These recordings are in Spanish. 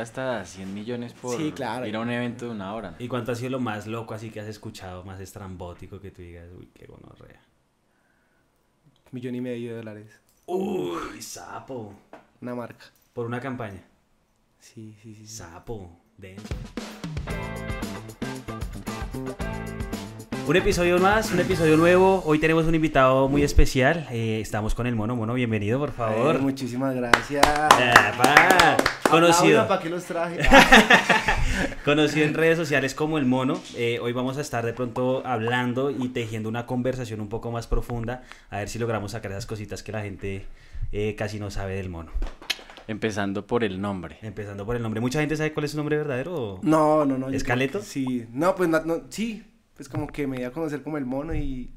hasta 100 millones por Sí, claro. ir a un evento de una hora. ¿Y cuánto ha sido lo más loco así que has escuchado, más estrambótico que tú digas, uy, qué gonorrea? Millón y medio de dólares. Uy, sapo. Una marca. Por una campaña. Sí, sí, sí. sí. Sapo, denso. Un episodio más, un episodio nuevo. Hoy tenemos un invitado muy especial. Eh, estamos con el mono. Mono, bienvenido, por favor. Ay, muchísimas gracias. Conocido. ¿Para qué los traje? Conocido en redes sociales como el mono. Eh, hoy vamos a estar de pronto hablando y tejiendo una conversación un poco más profunda. A ver si logramos sacar esas cositas que la gente eh, casi no sabe del mono. Empezando por el nombre. Empezando por el nombre. ¿Mucha gente sabe cuál es su nombre verdadero? No, no, no. ¿Escaleto? Sí. No, pues no, no, sí. Pues como que me di a conocer como el mono y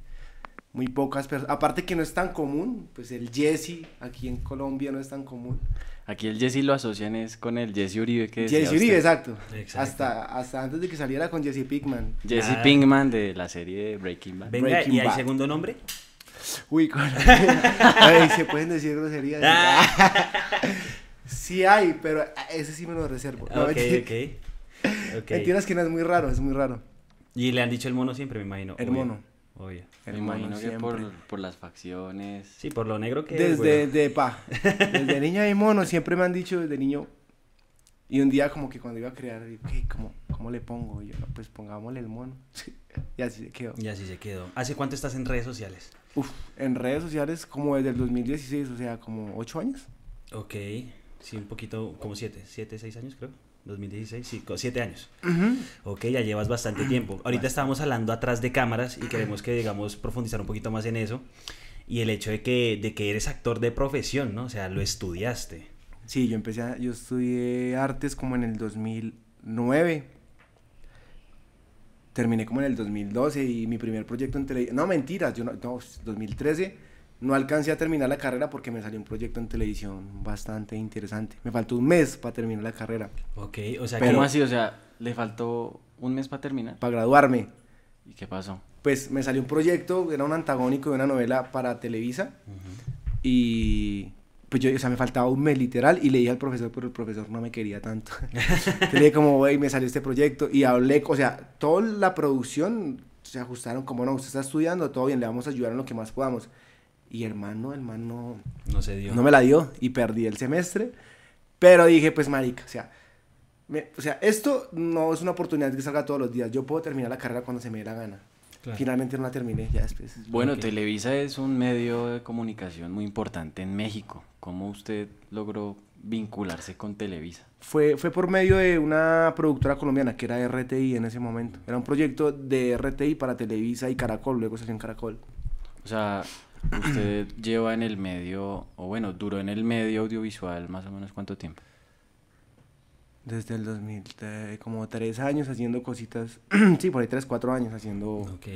muy pocas personas. Aparte que no es tan común, pues el Jesse aquí en Colombia no es tan común. Aquí el Jesse lo asocian es con el Jesse Uribe que decía Jesse Uribe, usted. exacto. Exacto. Hasta, hasta antes de que saliera con Jesse Pinkman. Jesse Ah. Pinkman de la serie de Breaking Bad. Venga, Breaking ¿y hay Bad. segundo nombre? Uy, con... Ay, se pueden decir groserías. Ah. Sí hay, pero ese sí me lo reservo. No, ok, mentira- ok. ok. Mentiras que no es muy raro, es muy raro. Y le han dicho el mono siempre, me imagino. El obvio, mono. Obvio. Me El imagino mono que por, siempre. por las facciones. Sí, por lo negro que es, Desde bueno. de, pa, desde niño y mono, siempre me han dicho desde niño. Y un día como que cuando iba a crear, digo, "¿Qué? ¿cómo, ¿cómo le pongo? Y yo, no, pues pongámosle el mono. y así se quedó. Y así se quedó. ¿Hace cuánto estás en redes sociales? Uf, en redes sociales como desde el 2016, o sea, como ocho años. Ok, sí, un poquito, como siete, siete, seis años creo. 2016, sí, siete años. Ok, ya llevas bastante tiempo. Ahorita estábamos hablando atrás de cámaras y queremos que, digamos, profundizar un poquito más en eso. Y el hecho de que, de que eres actor de profesión, ¿no? O sea, lo estudiaste. Sí, yo empecé, a- yo estudié artes como en el 2009. Terminé como en el 2012 y mi primer proyecto en televisión, no mentiras, yo no, no, 2013 no alcancé a terminar la carrera porque me salió un proyecto en televisión bastante interesante. Me faltó un mes para terminar la carrera, Ok, o sea, ¿Cómo que... así? O sea, le faltó un mes para terminar. para graduarme. ¿Y qué pasó? Pues me salió un proyecto, era un antagónico de una novela para Televisa y pues yo, o sea, me faltaba un mes literal y le dije al profesor, pero el profesor no me quería tanto. Le dije como, güey, me salió este proyecto y hablé, o sea, toda la producción se ajustaron como, no, usted está estudiando, todo bien, le vamos a ayudar en lo que más podamos. Y hermano, hermano, No se dio. no me la dio y perdí el semestre, pero dije, pues marica, o sea, me- o sea, esto no es una oportunidad que salga todos los días, yo puedo terminar la carrera cuando se me dé la gana. Claro. Finalmente no la terminé, ya después. Bueno. Televisa es un medio de comunicación muy importante en México. ¿Cómo usted logró vincularse con Televisa? Fue, fue por medio de una productora colombiana que era RTI en ese momento. Era un proyecto de RTI para Televisa y Caracol, luego se hacía en Caracol. O sea, usted lleva en el medio, o bueno, duró en el medio audiovisual más o menos cuánto tiempo. Desde el 2000, eh, como tres años haciendo cositas, sí, por ahí tres, cuatro años haciendo... Ok.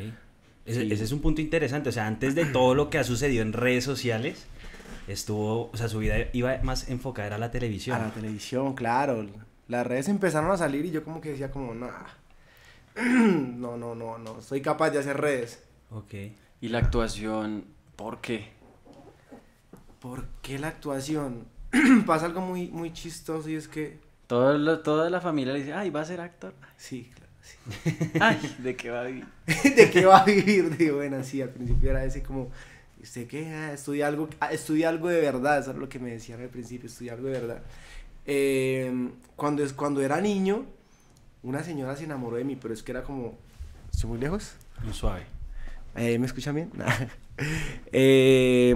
Ese, Sí. ese es un punto interesante. O sea, antes de todo lo que ha sucedido en redes sociales, estuvo, o sea, su vida iba más enfocada era a la televisión. A la televisión, claro. Las redes empezaron a salir y yo como que decía como, no, no, no, no, no, soy capaz de hacer redes. Ok. ¿Y la actuación, por qué? ¿Por qué la actuación? Pasa algo muy, muy chistoso y es que, Todo lo- toda la familia le dice, ay, va a ser actor. sí, claro, sí. Ay, ¿de qué va a vivir? ¿De qué va a vivir? Digo, bueno, sí, al principio era ese como, ¿usted qué? Ah, estudia algo, ah, estudia algo de verdad, eso era lo que me decían al principio, estudia algo de verdad. Eh, cuando, es, cuando era niño, una señora se enamoró de mí, pero es que era como, ¿estoy muy lejos? Un suave. Eh, ¿Me escuchan bien? Eh,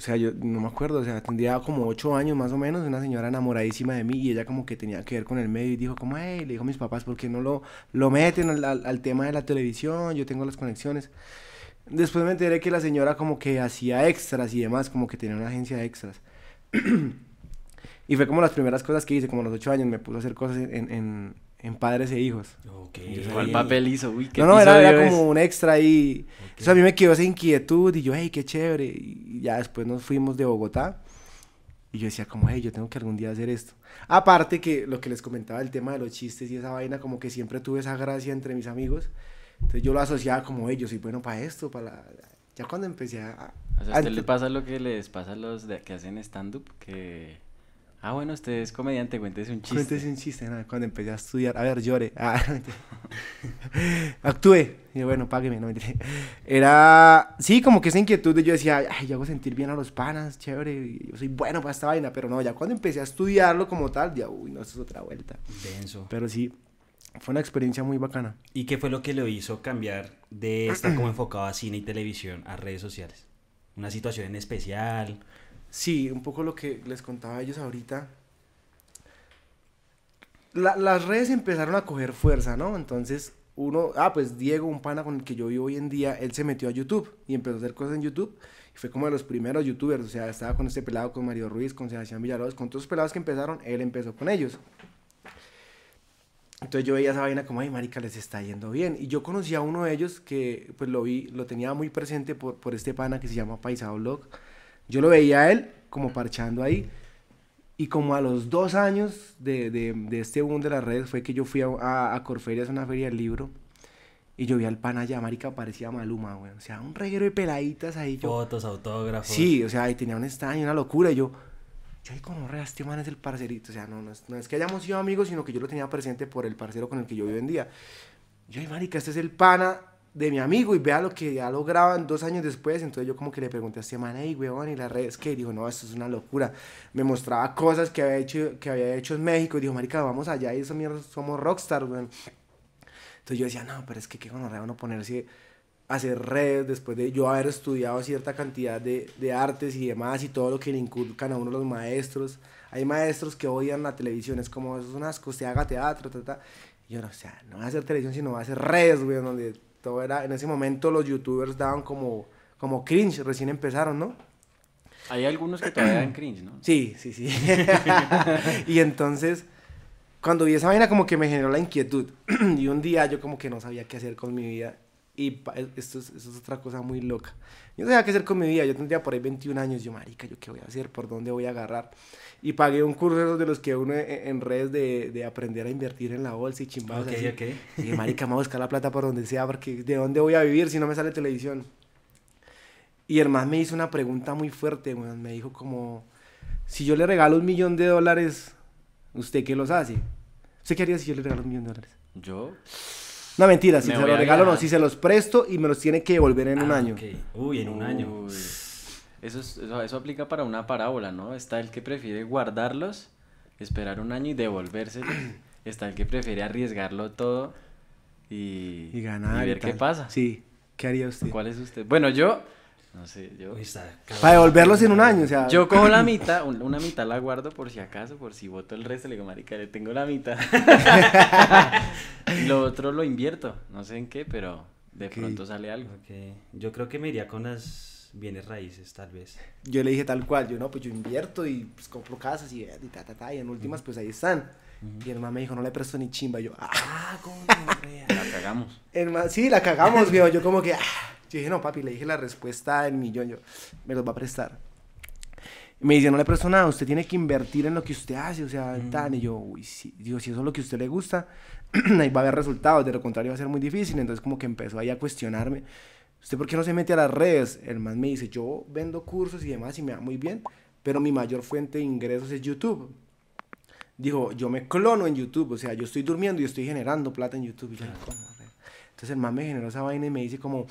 o sea, yo no me acuerdo, o sea, tendría como ocho años más o menos, una señora enamoradísima de mí y ella como que tenía que ver con el medio y dijo como, hey, le dijo a mis papás, ¿por qué no lo, lo meten al, tema de la televisión? Yo tengo las conexiones. Después me enteré que la señora como que hacía extras y demás, como que tenía una agencia de extras. y fue como las primeras cosas que hice, como a los ocho años me puso a hacer cosas en, en, en padres e hijos. Ok. Yo soy- ¿Cuál Sí. papel hizo? Uy, ¿qué No, no, era, era como un extra y Ok. eso a mí me quedó esa inquietud y yo, hey, qué chévere. Y ya después nos fuimos de Bogotá y yo decía como, hey, yo tengo que algún día hacer esto. Aparte que lo que les comentaba, el tema de los chistes y esa vaina, como que siempre tuve esa gracia entre mis amigos. Entonces yo lo asociaba como, hey, yo soy bueno para esto, para la... Ya cuando empecé a... O sea, ¿a usted le pasa lo que les pasa a los de, que hacen stand-up? Que Ah, bueno, usted es comediante, cuéntese un chiste. Cuéntese un chiste, nada, cuando empecé a estudiar. A ver, llore. Ah, Actué. Y yo, bueno, págueme, no mentira. Era, sí, como que esa inquietud de yo decía, ay, yo hago sentir bien a los panas, chévere, yo soy bueno para esta vaina, pero no, ya cuando empecé a estudiarlo como tal, ya, uy, no, eso es otra vuelta. Denso. Pero sí, fue una experiencia muy bacana. ¿Y qué fue lo que lo hizo cambiar de estar como enfocado a cine y televisión a redes sociales? ¿Una situación en especial? Sí, un poco lo que les contaba a ellos ahorita. La- las redes empezaron a coger fuerza, ¿no? Entonces, uno, ah, pues Diego, un pana con el que yo vivo hoy en día, él se metió a YouTube y empezó a hacer cosas en YouTube. Y fue como de los primeros youtubers, o sea, estaba con este pelado, con Mario Ruiz, con Sebastián Villalobos, con todos los pelados que empezaron, él empezó con ellos. Entonces yo veía esa vaina como, ay, marica, les está yendo bien. Y yo conocí a uno de ellos que, pues lo vi, lo tenía muy presente por, por este pana que se llama Paisado Blog. Yo lo veía a él como parchando ahí. Y como a los dos años de, de, de este boom de las redes fue que yo fui a, a, a Corferias, una feria del libro. Y yo vi al pana allá, marica, parecía Maluma, güey. O sea, un reguero de peladitas ahí. Yo, Fotos, autógrafos. Sí, o sea, y tenía un estaño, una locura. Y yo, yo, ay, como re, este man es el parcerito. O sea, no, no es, no es que hayamos sido amigos, sino que yo lo tenía presente por el parcero con el que yo vivo en día. Yo, ay, marica, este es el pana de mi amigo y vea lo que ya lograban dos años después. Entonces yo como que le pregunté a este man, hey, weón, ¿y las redes qué? Y dijo, no, esto es una locura. Me mostraba cosas que había hecho, que había hecho en México. Y dijo, marica, vamos allá y eso mierda, somos rockstar, weón. Entonces yo decía, no, pero es que qué gonorrea uno ponerse a hacer redes después de yo haber estudiado cierta cantidad de, de artes y demás y todo lo que le inculcan a uno los maestros. Hay maestros que odian la televisión, es como, eso es un asco, usted haga teatro, ta, ta. Y yo no, o sea, no va a hacer televisión, sino va a hacer redes, güey, donde todo era, en ese momento los youtubers daban como, como cringe, recién empezaron, ¿no? Hay algunos que todavía dan cringe, ¿no? Sí, sí, sí. y entonces, cuando vi esa vaina como que me generó la inquietud. y un día yo como que no sabía qué hacer con mi vida. Y esto es, esto es otra cosa muy loca. Yo no sabía qué hacer con mi vida. Yo tendría por ahí 21 años. Yo, marica, ¿yo qué voy a hacer? ¿Por dónde voy a agarrar? Y pagué un curso de los que uno en, en redes de, de aprender a invertir en la bolsa y chimbadas Ok, así. ok. Y dije, marica, me voy a buscar la plata por donde sea, porque ¿de dónde voy a vivir si no me sale televisión? Y el man me hizo una pregunta muy fuerte, weón. Me dijo como, si yo le regalo un millón de dólares, ¿usted qué los hace? ¿Usted qué haría si yo le regalo un millón de dólares? Yo, No, mentira, si Me se los regalo no, si se los presto y me los tiene que devolver en un Ah, año. Uy, en un año. Eso, es- eso, eso aplica para una parábola, ¿no? Está el que prefiere guardarlos, esperar un año y devolvérselos. Está el que prefiere arriesgarlo todo y, Y ganar. y y ver qué pasa. Sí, ¿qué haría usted? ¿Cuál es usted? Bueno, yo, no sé, yo, Uy, está Para devolverlos en un año, o sea. yo cojo la mitad, un- una mitad la guardo por si acaso, por si voto el resto, le digo, marica, le tengo la mitad. y lo otro lo invierto, no sé en qué, pero de Ok. pronto sale algo. Ok. Yo creo que me iría con las bienes raíces, tal vez. Yo le dije tal cual, yo no, pues yo invierto y pues compro casas y, y ta, ta, ta, y en últimas pues ahí están. Y el man me dijo, no le presto ni chimba, y yo, ah. Ah, ¿cómo La cagamos. El man, sí, la cagamos, viejo, yo como que, ah. Yo dije, no, papi, le dije la respuesta del millón, yo, me los va a prestar. Y me dice, no le presto nada, usted tiene que invertir en lo que usted hace, o sea, tan, y yo, uy, sí, digo, si eso es lo que a usted le gusta, ahí va a haber resultados, de lo contrario va a ser muy difícil, entonces como que empezó ahí a cuestionarme, ¿usted por qué no se mete a las redes? El man me dice, yo vendo cursos y demás y me va muy bien, pero mi mayor fuente de ingresos es YouTube. Dijo, yo me clono en YouTube, o sea, yo estoy durmiendo y estoy generando plata en YouTube. Y yo. Entonces el man me generó esa vaina y me dice como,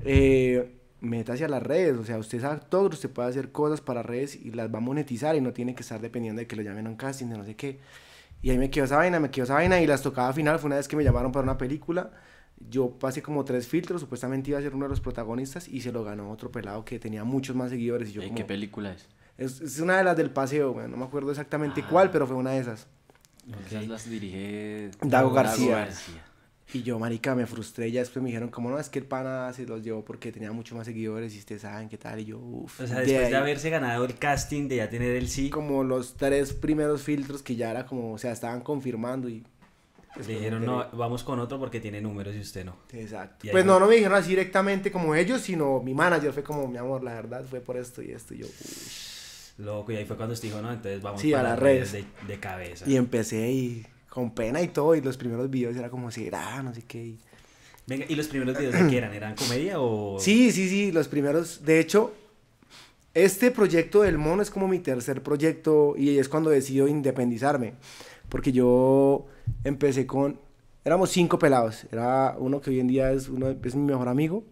eh, métase a las redes, o sea, usted es actor, usted puede hacer cosas para redes y las va a monetizar y no tiene que estar dependiendo de que lo llamen a un casting, de no sé qué. Y ahí me quedó esa vaina, me quedó esa vaina y las tocaba final, fue una vez que me llamaron para una película, yo pasé como tres filtros, supuestamente iba a ser uno de los protagonistas y se lo ganó otro pelado que tenía muchos más seguidores y yo Ey, como, ¿Qué película es? es, es una de las del paseo, no me acuerdo exactamente cuál, pero fue una de esas. Esas las dirige Dago García. Y yo, marica, me frustré. Ya después me dijeron, como no, es que el pana se los llevó porque tenía mucho más seguidores y ustedes saben qué tal. Y yo, uff. O sea, después de haberse ganado el casting, de ya tener el sí, Como los tres primeros filtros que ya era como, o sea, estaban confirmando y. le después dijeron, me no, vamos con otro porque tiene números y usted no. Exacto. Pues no, no me dijeron así directamente como ellos, sino mi manager fue como, mi amor, la verdad fue por esto y esto. Y yo, uff. Loco, y ahí fue cuando usted dijo, no, entonces vamos Sí, para a las redes redes. de, de cabeza. Y empecé y con pena y todo. Y los primeros videos era como, será, no sé qué. y- Venga, ¿y los primeros videos de qué eran? ¿Eran comedia o...? Sí, sí, sí, los primeros, de hecho, Este proyecto del mono es como mi tercer proyecto y es cuando decido independizarme. Porque yo empecé con... Éramos cinco pelados. Era uno que hoy en día es, uno, es mi mejor amigo,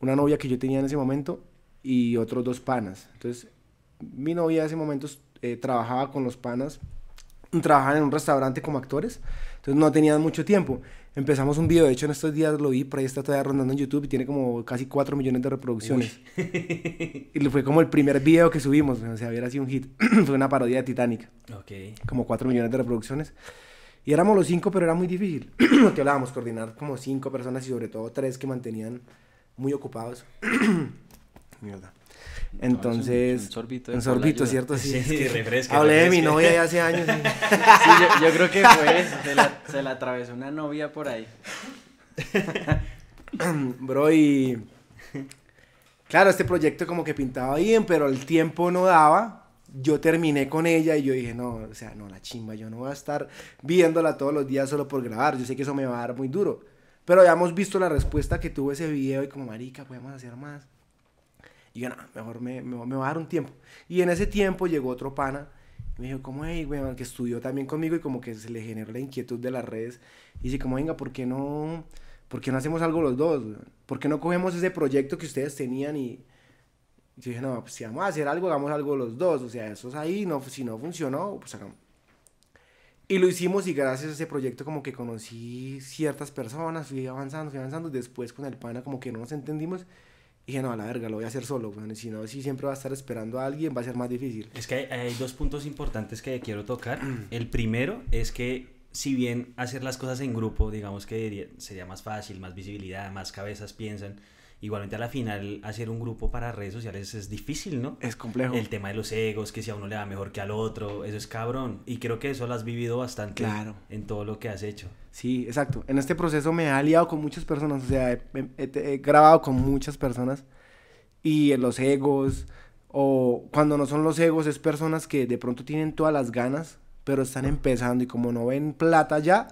una novia que yo tenía en ese momento y otros dos panas. Entonces, mi novia en ese momento eh, trabajaba con los panas, trabajaban en un restaurante como actores, entonces no tenían mucho tiempo. Empezamos un video, de hecho en estos días lo vi, por ahí está todavía rondando en YouTube y tiene como casi 4 millones de reproducciones. y fue como el primer video que subimos, o sea, hubiera sido un hit. fue una parodia de Titanic. Ok. Como 4 millones de reproducciones. Y éramos los cinco, pero era muy difícil. Lo que hablábamos, coordinar como cinco personas y sobre todo tres que mantenían muy ocupados. Mierda. Entonces, un sorbito un sorbito. ¿cierto? Sí, Sí, es que refresca, hablé de mi novia ya hace años. y- Sí, yo, yo creo que fue eso, se la, se la atravesó una novia por ahí. Bro, y... Claro, este proyecto como que pintaba bien, pero el tiempo no daba. Yo terminé con ella y yo dije, no, o sea, no, la chimba, yo no voy a estar viéndola todos los días solo por grabar. Yo sé que eso me va a dar muy duro. Pero ya hemos visto la respuesta que tuvo ese video y como, marica, podemos hacer más. Y yo, no, mejor me, me, me va a dar un tiempo. Y en ese tiempo llegó otro pana y me dijo, como, hey, weón, que estudió también conmigo y como que se le generó la inquietud de las redes. Y dice, como, venga, ¿por qué no, por qué no hacemos algo los dos? ¿Por qué no cogemos ese proyecto que ustedes tenían y... y yo dije, no, pues si vamos a hacer algo, hagamos algo los dos. O sea, eso es ahí, no, si no funcionó, pues hagamos. Y lo hicimos y gracias a ese proyecto como que conocí ciertas personas, fui avanzando, fui avanzando. Después con el pana como que no nos entendimos. Y dije, no, a la verga, lo voy a hacer solo. weón. Si no, si siempre va a estar esperando a alguien, va a ser más difícil. Es que hay, hay dos puntos importantes que quiero tocar. El primero es que si bien hacer las cosas en grupo, digamos que sería más fácil, más visibilidad, más cabezas piensan, igualmente a la final hacer un grupo para redes sociales es difícil, ¿no? Es complejo. El tema de los egos, que si a uno le va mejor que al otro, eso es cabrón. Y creo que eso lo has vivido bastante Claro. en todo lo que has hecho. Sí, exacto. En este proceso me he aliado con muchas personas, o sea, he, he- he grabado con muchas personas y en los egos, o cuando no son los egos, es personas que de pronto tienen todas las ganas, pero están empezando y como no ven plata ya,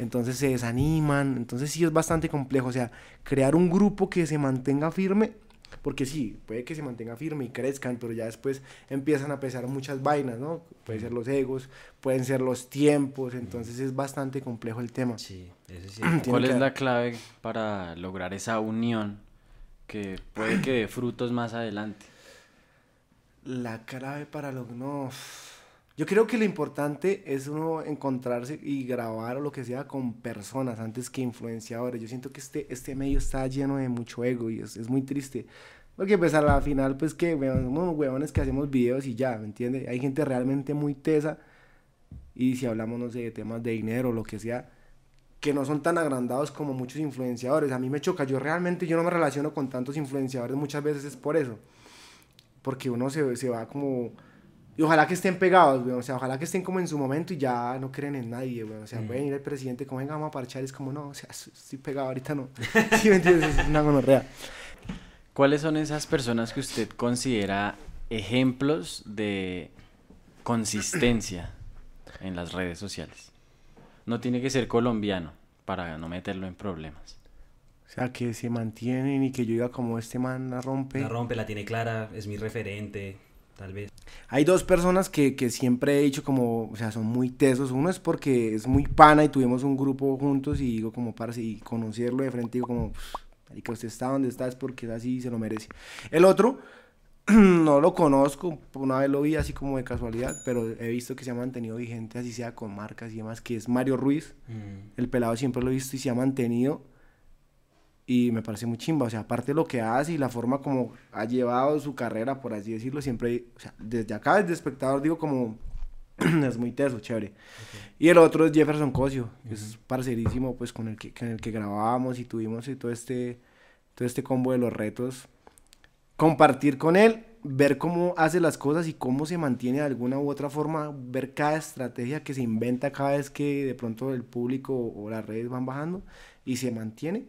entonces se desaniman, entonces sí es bastante complejo, o sea, crear un grupo que se mantenga firme, porque sí, puede que se mantenga firme y crezcan, pero ya después empiezan a pesar muchas vainas, ¿no? Pueden ser los egos, pueden ser los tiempos, entonces es bastante complejo el tema. Sí, eso sí. ¿Cuál que- es la clave para lograr esa unión que puede que dé frutos más adelante? La clave para lo no. Yo creo que lo importante es uno encontrarse y grabar o lo que sea con personas antes que influenciadores. Yo siento que este, este medio está lleno de mucho ego y es, es muy triste. Porque pues a la final pues que weón, somos huevones que hacemos videos y ya, ¿me entiendes? Hay gente realmente muy tesa y si hablamos, no sé, de temas de dinero o lo que sea, que no son tan agrandados como muchos influenciadores. A mí me choca, yo realmente yo no me relaciono con tantos influenciadores muchas veces es por eso porque uno se, se va como... Y ojalá que estén pegados, güey. O sea, ojalá que estén como en su momento y ya no creen en nadie, güey. O sea, Mm. pueden ir el presidente como, venga, vamos a parchar. Es como, no, o sea, estoy pegado, ahorita no. ¿Sí me entiendes? Es una gonorrea. ¿Cuáles son esas personas que usted considera ejemplos de consistencia en las redes sociales? No tiene que ser colombiano para no meterlo en problemas. O sea, que se mantienen y que yo diga como este man la rompe. La rompe, la tiene clara, es mi referente, tal vez. Hay dos personas que, que siempre he dicho como, o sea, son muy tesos. Uno es porque es muy pana y tuvimos un grupo juntos y digo como, parce, y conocerlo de frente digo como, y que usted está donde está es porque es así y se lo merece. El otro, no lo conozco, una vez lo vi así como de casualidad, pero he visto que se ha mantenido vigente, así sea con marcas y demás, que es Mario Ruiz. Mm. El pelado siempre lo he visto y se ha mantenido. Y me parece muy chimba, o sea, aparte de lo que hace y la forma como ha llevado su carrera, por así decirlo, siempre, o sea, desde acá, desde espectador, digo como, es muy teso, chévere. Y el otro es Jefferson Cosio, que es parcerísimo, pues, con el que, con el que grabábamos y tuvimos y todo este, todo este combo de los retos. Compartir con él, ver cómo hace las cosas y cómo se mantiene de alguna u otra forma, ver cada estrategia que se inventa cada vez que de pronto el público o las redes van bajando y se mantiene.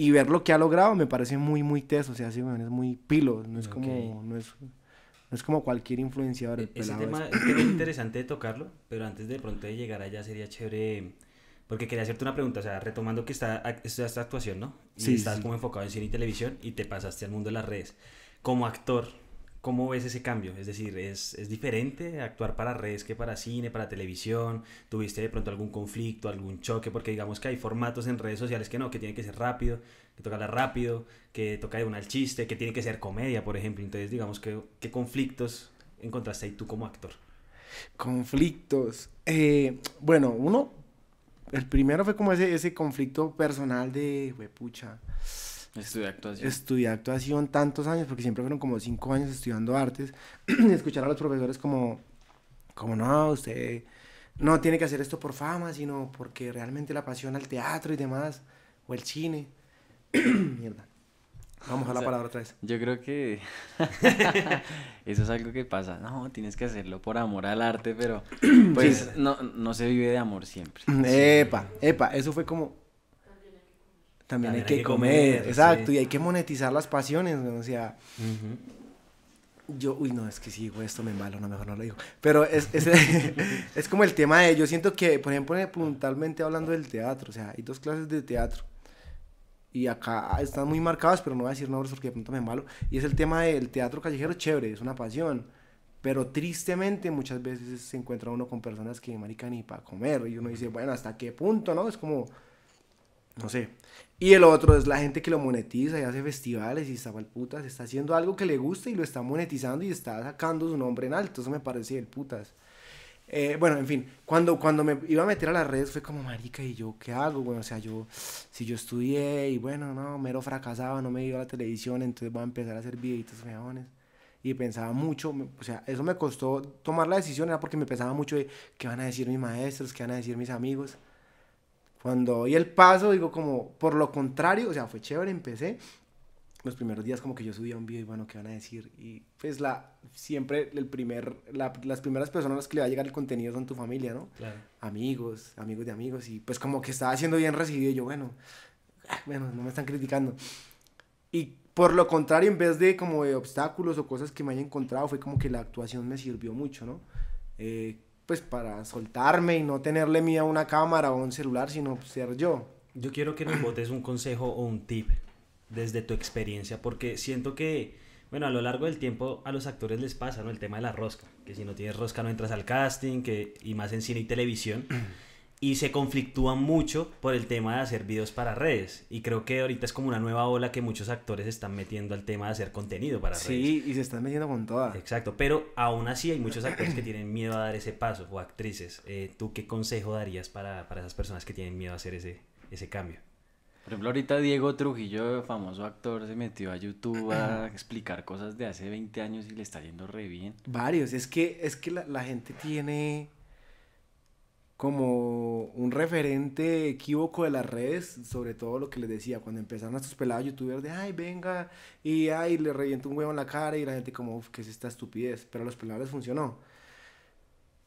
Y ver lo que ha logrado me parece muy, muy teso, o sea, sí, es muy pilo, no es como, Ok. no es, no es como cualquier influenciador. E- Ese tema es- es tema interesante de tocarlo, pero antes de pronto de llegar allá sería chévere, porque quería hacerte una pregunta, o sea, retomando que está esta actuación, ¿no? Y Sí, estás sí. como enfocado en cine y televisión y te pasaste al mundo de las redes. Como actor, ¿cómo ves ese cambio? Es decir, ¿es, ¿es diferente actuar para redes que para cine, para televisión? ¿Tuviste de pronto algún conflicto, algún choque? Porque digamos que hay formatos en redes sociales que no, que tiene que ser rápido, que toca hablar rápido, que toca de una el chiste, que tiene que ser comedia, por ejemplo. Entonces, digamos, que, ¿qué conflictos encontraste ahí tú como actor? Conflictos. Eh, bueno, uno, el primero fue como ese, ese conflicto personal de, pucha. Estudiar actuación. Estudiar actuación tantos años, porque siempre fueron como cinco años estudiando artes. y escuchar a los profesores como, como no, usted no tiene que hacer esto por fama, sino porque realmente le apasiona el teatro y demás, o el cine. Mierda. Vamos a la palabra otra vez. Yo creo que eso es algo que pasa. No, tienes que hacerlo por amor al arte, pero pues no, no se vive de amor siempre. Epa, epa, eso fue como... También, hay, que, comer, exacto, y hay que monetizar las pasiones, o sea... Yo, uy, no, es que si digo esto me embalo, no, mejor no lo digo. Pero es, es, es como el tema de, yo siento que, por ejemplo, puntualmente hablando del teatro, o sea, hay dos clases de teatro y acá están muy marcados, pero no voy a decir nombres porque de pronto me malo. Y es el tema del teatro callejero, chévere, es una pasión. Pero tristemente muchas veces se encuentra uno con personas que marican ni para comer. Y uno dice, bueno, ¿hasta qué punto, no? Es como, no sé. Y el otro es la gente que lo monetiza y hace festivales y está el putas, está haciendo algo que le gusta y lo está monetizando y está sacando su nombre en alto. Eso me parece el putas. Eh, bueno, en fin, cuando, cuando me iba a meter a las redes fue como, marica, ¿y yo qué hago? Bueno, o sea, yo, si yo estudié y bueno, no, mero fracasado, no me iba a la televisión, entonces voy a empezar a hacer videitos feones. Y pensaba mucho, o sea, eso me costó tomar la decisión, era porque me pensaba mucho de qué van a decir mis maestros, qué van a decir mis amigos. Cuando doy el paso, digo como, por lo contrario, o sea, fue chévere, empecé, los primeros días como que yo subía un video y bueno, ¿qué van a decir? Y pues la, siempre el primer, las primeras personas a las que le va a llegar el contenido son tu familia, ¿no? Claro. Amigos, amigos de amigos y pues como que estaba siendo bien recibido y yo, bueno, ah, bueno, no me están criticando. Y por lo contrario, en vez de como de obstáculos o cosas que me haya encontrado, fue como que la actuación me sirvió mucho, ¿no? Eh, pues para soltarme y no tenerle miedo a una cámara o a un celular, sino ser yo. Yo quiero que nos botes un consejo o un tip desde tu experiencia? Porque siento que, bueno, a lo largo del tiempo a los actores les pasa, ¿no? El tema de la rosca, que si no tienes rosca no entras al casting, que, y más en cine y televisión. Y se conflictúan mucho por el tema de hacer videos para redes. Y creo que ahorita es como una nueva ola que muchos actores están metiendo al tema de hacer contenido para redes. Sí, y se están metiendo con todas. Exacto, pero aún así hay muchos actores que tienen miedo a dar ese paso, o actrices. Eh, ¿Tú qué consejo darías para, para esas personas que tienen miedo a hacer ese, ese cambio? Por ejemplo, ahorita Diego Trujillo, famoso actor, se metió a YouTube a explicar cosas de hace 20 años y le está yendo re bien. Varios, es que, es que la, gente tiene como un referente equívoco de las redes, sobre todo lo que les decía, cuando empezaron estos pelados youtubers de, ay, venga, y ay, le revienta un huevo en la cara y la gente como, uff, ¿qué es esta estupidez? Pero a los pelados funcionó.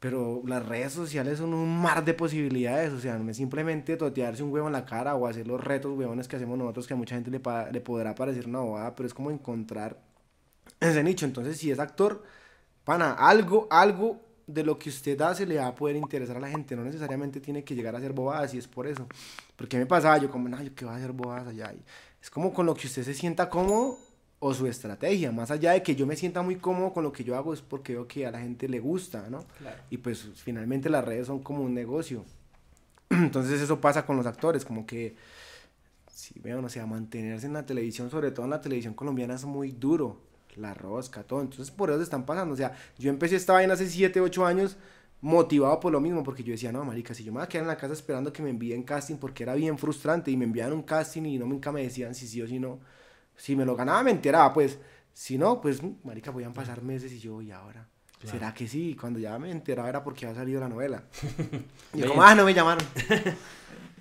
Pero las redes sociales son un mar de posibilidades, o sea, no es simplemente totearse un huevo en la cara o hacer los retos huevones que hacemos nosotros que a mucha gente le, le podrá parecer una bobada, pero es como encontrar ese nicho. Entonces, si es actor, pana, algo, algo de lo que usted hace le va a poder interesar a la gente, no necesariamente tiene que llegar a ser bobadas y es por eso. Porque me pasaba yo como, no, yo qué voy a hacer bobadas allá. es como con lo que usted se sienta cómodo o su estrategia, más allá de que yo me sienta muy cómodo con lo que yo hago, es porque veo que a la gente le gusta, ¿no? Y pues finalmente las redes son como un negocio. Entonces eso pasa con los actores, como que, si vean, o sea, mantenerse en la televisión, sobre todo en la televisión colombiana, es muy duro, la rosca, todo. Entonces por eso se están pasando, o sea, yo empecé esta vaina hace 7, 8 años, motivado por lo mismo, porque yo decía, no, marica, si yo me voy a quedar en la casa esperando que me envíen casting, porque era bien frustrante, y me enviaban un casting y no nunca me decían si sí o si no si me lo ganaba, me enteraba, pues. Si no, pues, marica, podían pasar meses y yo, ¿y ahora? ¿Será que sí? Cuando ya me enteraba era porque había salido la novela. y como, ah, no me llamaron.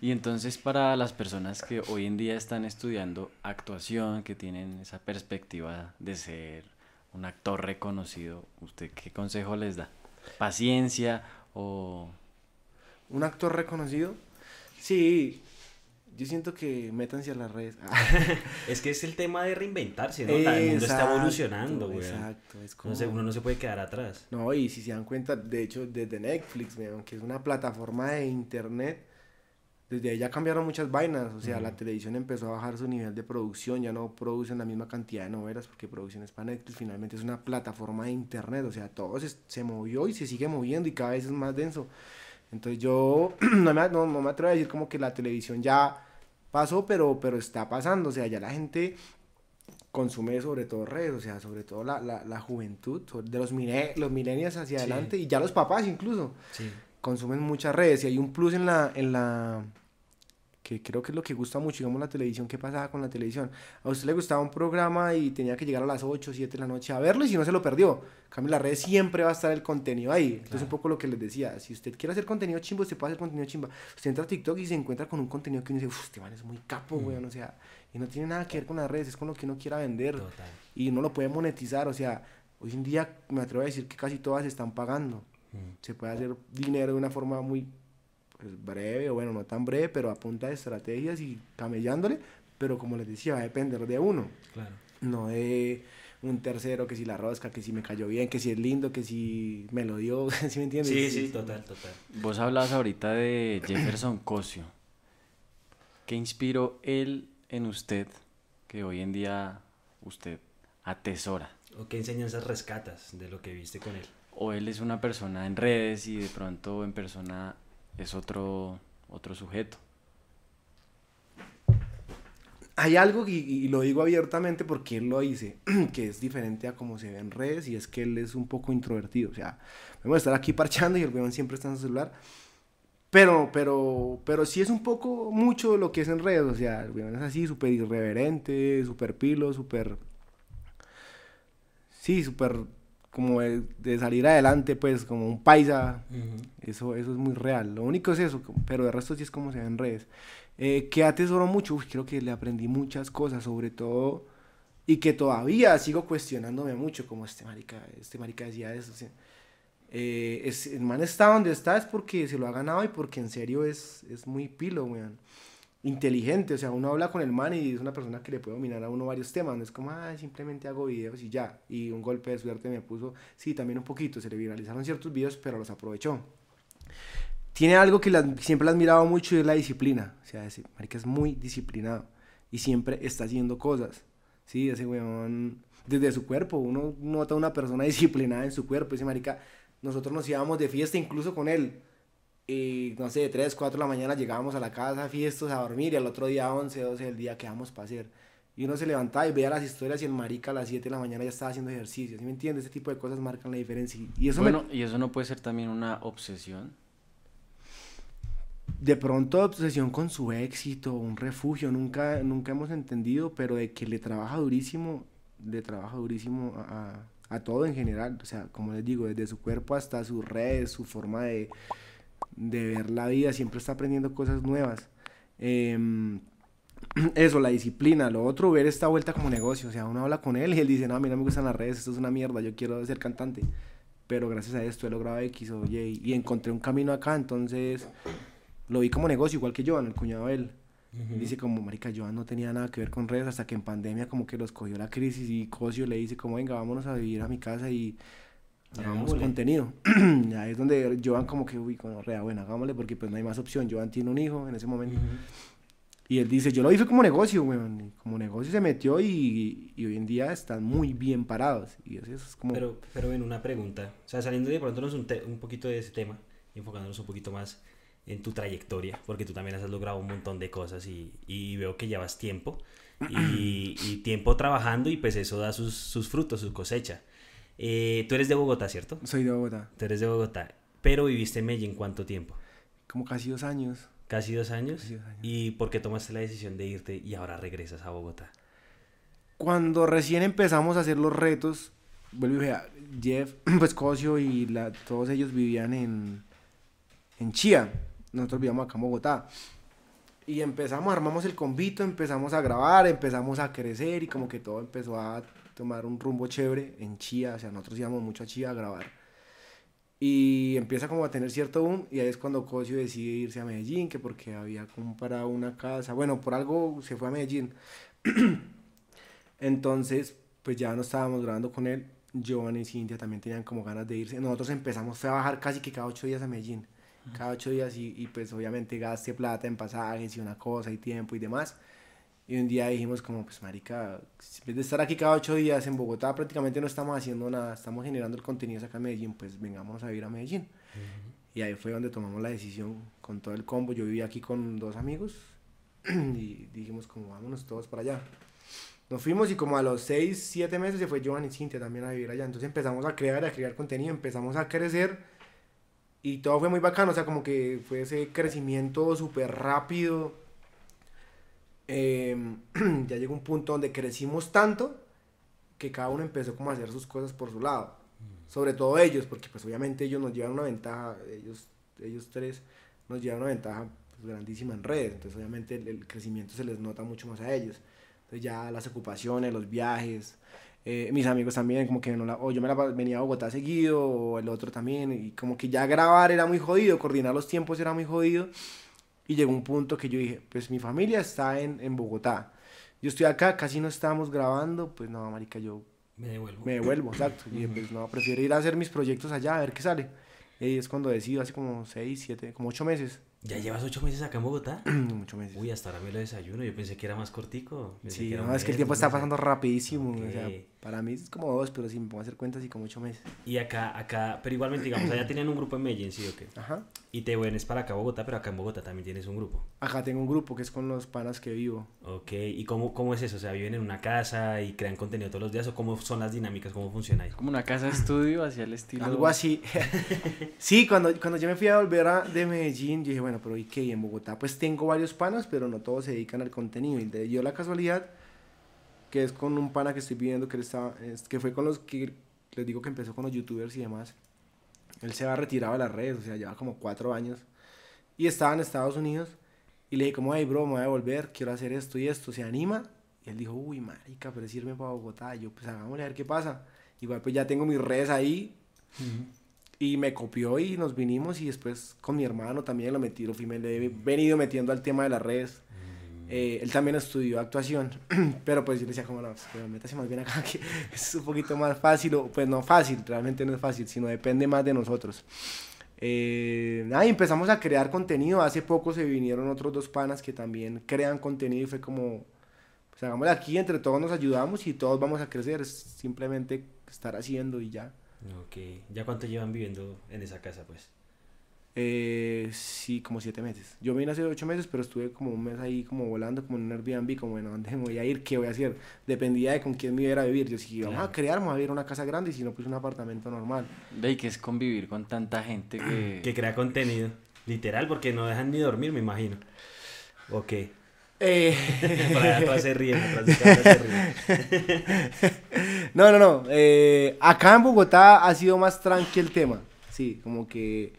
y entonces para las personas que hoy en día están estudiando actuación, que tienen esa perspectiva de ser un actor reconocido, ¿usted qué consejo les da? ¿Paciencia o...? ¿Un actor reconocido? Sí, yo siento que métanse a las redes. es que es el tema de reinventarse, ¿no? el mundo está evolucionando, güey. Exacto. Es como... uno no se puede quedar atrás. No, y si se dan cuenta, de hecho, desde Netflix, que es una plataforma de internet, desde ahí ya cambiaron muchas vainas, o sea, la televisión empezó a bajar su nivel de producción, ya no producen la misma cantidad de novelas porque producción es para Netflix, finalmente es una plataforma de internet, o sea, todo se, se movió y se sigue moviendo y cada vez es más denso. Entonces yo no me, no, no me atrevo a decir como que la televisión ya pasó, pero, pero está pasando, o sea, ya la gente consume sobre todo redes, o sea, sobre todo la, la, la juventud, de los, mine, los millennials hacia Sí. adelante y ya los papás incluso Sí. consumen muchas redes y hay un plus en la, en la que creo que es lo que gusta mucho, digamos la televisión, ¿qué pasaba con la televisión? A usted le gustaba un programa y tenía que llegar a las 8, 7 de la noche a verlo y si no se lo perdió. En cambio, en las redes siempre va a estar el contenido ahí. Entonces, Claro. un poco lo que les decía, si usted quiere hacer contenido chimbo, usted puede hacer contenido chimba. Usted entra a TikTok y se encuentra con un contenido que uno dice, uff, este man es muy capo, Mm. weón, o sea, y no tiene nada que ver con las redes, es con lo que uno quiera vender Total. y uno lo puede monetizar, o sea, hoy en día me atrevo a decir que casi todas están pagando Mm. se puede hacer dinero de una forma muy pues, breve, o bueno, no tan breve, pero a punta de estrategias y camellándole, pero como les decía, va a depender de uno, Claro. no de un tercero, que si la rosca, que si me cayó bien, que si es lindo, que si me lo dio, ¿sí me entiendes? Sí, sí, total, total. Vos hablabas ahorita de Jefferson Cosio. ¿Qué inspiró él en usted que hoy en día usted atesora? ¿O qué enseñanzas rescatas de lo que viste con él? ¿O él es una persona en redes y de pronto en persona es otro, otro sujeto? Hay algo, y, lo digo abiertamente porque él lo dice, que es diferente a cómo se ve en redes, y es que él es un poco introvertido. O sea, podemos estar aquí parchando y el weón siempre está en su celular. Pero, pero, pero sí es un poco mucho lo que es en redes. O sea, el weón es así, súper irreverente, súper pilo, súper. Sí, súper como de, de salir adelante, pues, como un paisa. Eso, eso es muy real. Lo único es eso, pero de resto sí es como se ve en redes. Eh, que atesoro mucho, Uy, creo que le aprendí muchas cosas, sobre todo, y que todavía sigo cuestionándome mucho, como este marica, este marica decía eso. o sea, eh, es, el man está donde está es porque se lo ha ganado y porque en serio es, es muy pilo, weón. Inteligente, o sea, uno habla con el man y es una persona que le puede dominar a uno varios temas, no es como, ah, simplemente hago videos y ya, y un golpe de suerte me puso, sí, también un poquito, se le viralizaron ciertos videos, pero los aprovechó tiene algo que la- siempre le has mirado mucho y es la disciplina. O sea, ese marica es muy disciplinado y siempre está haciendo cosas. Sí, ese weón, desde su cuerpo, uno nota una persona disciplinada en su cuerpo. Ese marica, nosotros nos íbamos de fiesta incluso con él. Y no sé, de 3, 4 de la mañana llegábamos a la casa, fiestas, a dormir y al otro día 11, 12 del día quedamos para hacer. Y uno se levantaba y veía las historias y el marica a las 7 de la mañana ya estaba haciendo ejercicio. ¿Sí me entiendes? Este tipo de cosas marcan la diferencia. Y- eso me- bueno, ¿y eso no puede ser también una obsesión? de pronto obsesión con su éxito, un refugio, nunca, nunca hemos entendido, pero de que le trabaja durísimo, le trabaja durísimo a, a- a todo en general, o sea, como les digo, desde su cuerpo hasta sus redes, su forma de, de ver la vida, siempre está aprendiendo cosas nuevas. Em, eso, la disciplina, lo otro, ver esta vuelta como negocio, o sea, uno habla con él y él dice, no, a mí no me gustan las redes, esto es una mierda, yo quiero ser cantante, pero gracias a esto he logrado X o Y y encontré un camino acá, entonces lo vi como negocio, igual que Joan, el cuñado de él. Dice como, marica, Joan no tenía nada que ver con redes hasta que en pandemia como que los cogió la crisis y Cosio le dice como, venga, vámonos a vivir a mi casa y hagamos Hagámosle. contenido. ahí es donde Joan como que, uy, como rea, bueno, hagámosle porque pues no hay más opción. Joan tiene un hijo en ese momento. Y él dice, yo lo hice como negocio, weón. Como negocio se metió y, y hoy en día están muy bien parados. Y eso es como... Pero, pero ven, una pregunta. O sea, saliendo de pronto un, un poquito de ese tema y enfocándonos un poquito más en tu trayectoria, porque tú también has logrado un montón de cosas y, y veo que llevas tiempo y, y tiempo trabajando y pues eso da sus, sus frutos, su cosecha. Eh, tú eres de Bogotá, ¿cierto? Soy de Bogotá. Tú eres de Bogotá, pero viviste en Medellín cuánto tiempo? Como casi dos años. Casi dos años. Casi dos años. ¿Y por qué tomaste la decisión de irte y ahora regresas a Bogotá? Cuando recién empezamos a hacer los retos, vuelvo y vea, Jeff, pues Cosio y la, todos ellos vivían en, en Chía. Nosotros vivíamos acá en Bogotá. Y empezamos, armamos el convito, empezamos a grabar, empezamos a crecer y como que todo empezó a tomar un rumbo chévere en Chía. O sea, nosotros íbamos mucho a Chía a grabar. Y empieza como a tener cierto boom y ahí es cuando Cosio decide irse a Medellín, que porque había comprado una casa. Bueno, por algo se fue a Medellín. Entonces, pues ya no estábamos grabando con él. Giovanni y Cintia también tenían como ganas de irse. Nosotros empezamos a bajar casi que cada ocho días a Medellín. cada ocho días y, y pues obviamente gaste plata en pasajes y una cosa y tiempo y demás. Y un día dijimos como, pues marica, en vez de estar aquí cada ocho días en Bogotá, prácticamente no estamos haciendo nada, estamos generando el contenido acá en Medellín, pues vengámonos a vivir a Medellín. Y ahí fue donde tomamos la decisión con todo el combo. Yo vivía aquí con dos amigos y dijimos como, vámonos todos para allá. Nos fuimos y como a los seis, siete meses se fue Joan y Cintia también a vivir allá. Entonces empezamos a crear, a crear contenido, empezamos a crecer y todo fue muy bacano, o sea, como que fue ese crecimiento súper rápido eh, ya llegó un punto donde crecimos tanto que cada uno empezó como a hacer sus cosas por su lado. Sobre todo ellos, porque pues obviamente ellos nos llevan una ventaja, ellos, ellos tres nos llevan una ventaja pues, grandísima en redes, entonces obviamente el, el, crecimiento se les nota mucho más a ellos. Entonces ya las ocupaciones, los viajes, eh, mis amigos también, como que no la, o yo me la venía a Bogotá seguido, o el otro también, y como que ya grabar era muy jodido, coordinar los tiempos era muy jodido. Y llegó un punto que yo dije, pues mi familia está en, en Bogotá. Yo estoy acá, casi no estábamos grabando, pues no, marica, yo me devuelvo. Me devuelvo, exacto. Y pues no, prefiero ir a hacer mis proyectos allá, a ver qué sale. Y ahí es cuando decido, hace como 6, 7, como 8 meses. ¿Ya llevas 8 meses acá en Bogotá? Muchos meses. Uy, hasta ahora me lo desayuno. Yo pensé que era más cortico. Pensé Sí, que era no, es que el tiempo está pasando rapidísimo. O sea, Ok. Para mí es como dos, pero si me pongo a hacer cuentas, y como 8 meses. Y acá, acá, pero igualmente, digamos, allá tienen un grupo en Medellín, ¿sí o qué? Ajá. Y te vienes para acá a Bogotá, pero acá en Bogotá también tienes un grupo. Acá tengo un grupo que es con los panas que vivo. Ok, ¿y cómo, cómo es eso? O sea, ¿viven en una casa y crean contenido todos los días? ¿O cómo son las dinámicas? ¿Cómo funciona ahí? Como una casa de estudio hacia el estilo. Algo así. sí, cuando, cuando yo me fui a volver a, de Medellín, yo dije, bueno, pero ¿y qué? Y en Bogotá pues tengo varios panas, pero no todos se dedican al contenido. Y de yo la casualidad, que es con un pana que estoy viviendo, que, él estaba, es- que fue con los que les digo que empezó con los youtubers y demás. Él se va retirado de las redes, o sea, lleva como cuatro años. Y estaba en Estados Unidos. Y le dije, como, hey, bro, me voy a volver, quiero hacer esto y esto. ¿Se anima? Y él dijo, uy, marica, pero es irme para Bogotá. Y yo, pues hagámosle a ver qué pasa. Igual, pues ya tengo mis redes ahí. Y me copió y nos vinimos. Y después con mi hermano también lo metí, lo fui, me le he venido metiendo al tema de las redes. Eh, él también estudió actuación, pero pues yo le decía como, no, pues, pero métase más bien acá, que es un poquito más fácil, o pues no fácil, realmente no es fácil, sino depende más de nosotros. Eh, empezamos a crear contenido, hace poco se vinieron otros dos panas que también crean contenido y fue como, pues hagámoslo aquí, entre todos nos ayudamos y todos vamos a crecer, simplemente estar haciendo y ya. Ok, ¿ya cuánto llevan viviendo en esa casa, pues? Eh, sí, como siete meses. Yo vine hace ocho meses, pero estuve como un mes ahí como volando, como en un Airbnb, como bueno, ¿dónde me voy a ir? ¿Qué voy a hacer? Dependía de con quién me iba a vivir. Yo si vamos a Claro. crear, vamos a vivir una casa grande y si no, pues un apartamento normal. Ve que es convivir con tanta gente que. Que crea contenido. Literal, porque no dejan ni dormir, me imagino. Ok. Eh, atrás se ríen, se ríen. no, no, no. eh, acá en Bogotá ha sido más tranqui el tema. Sí, como que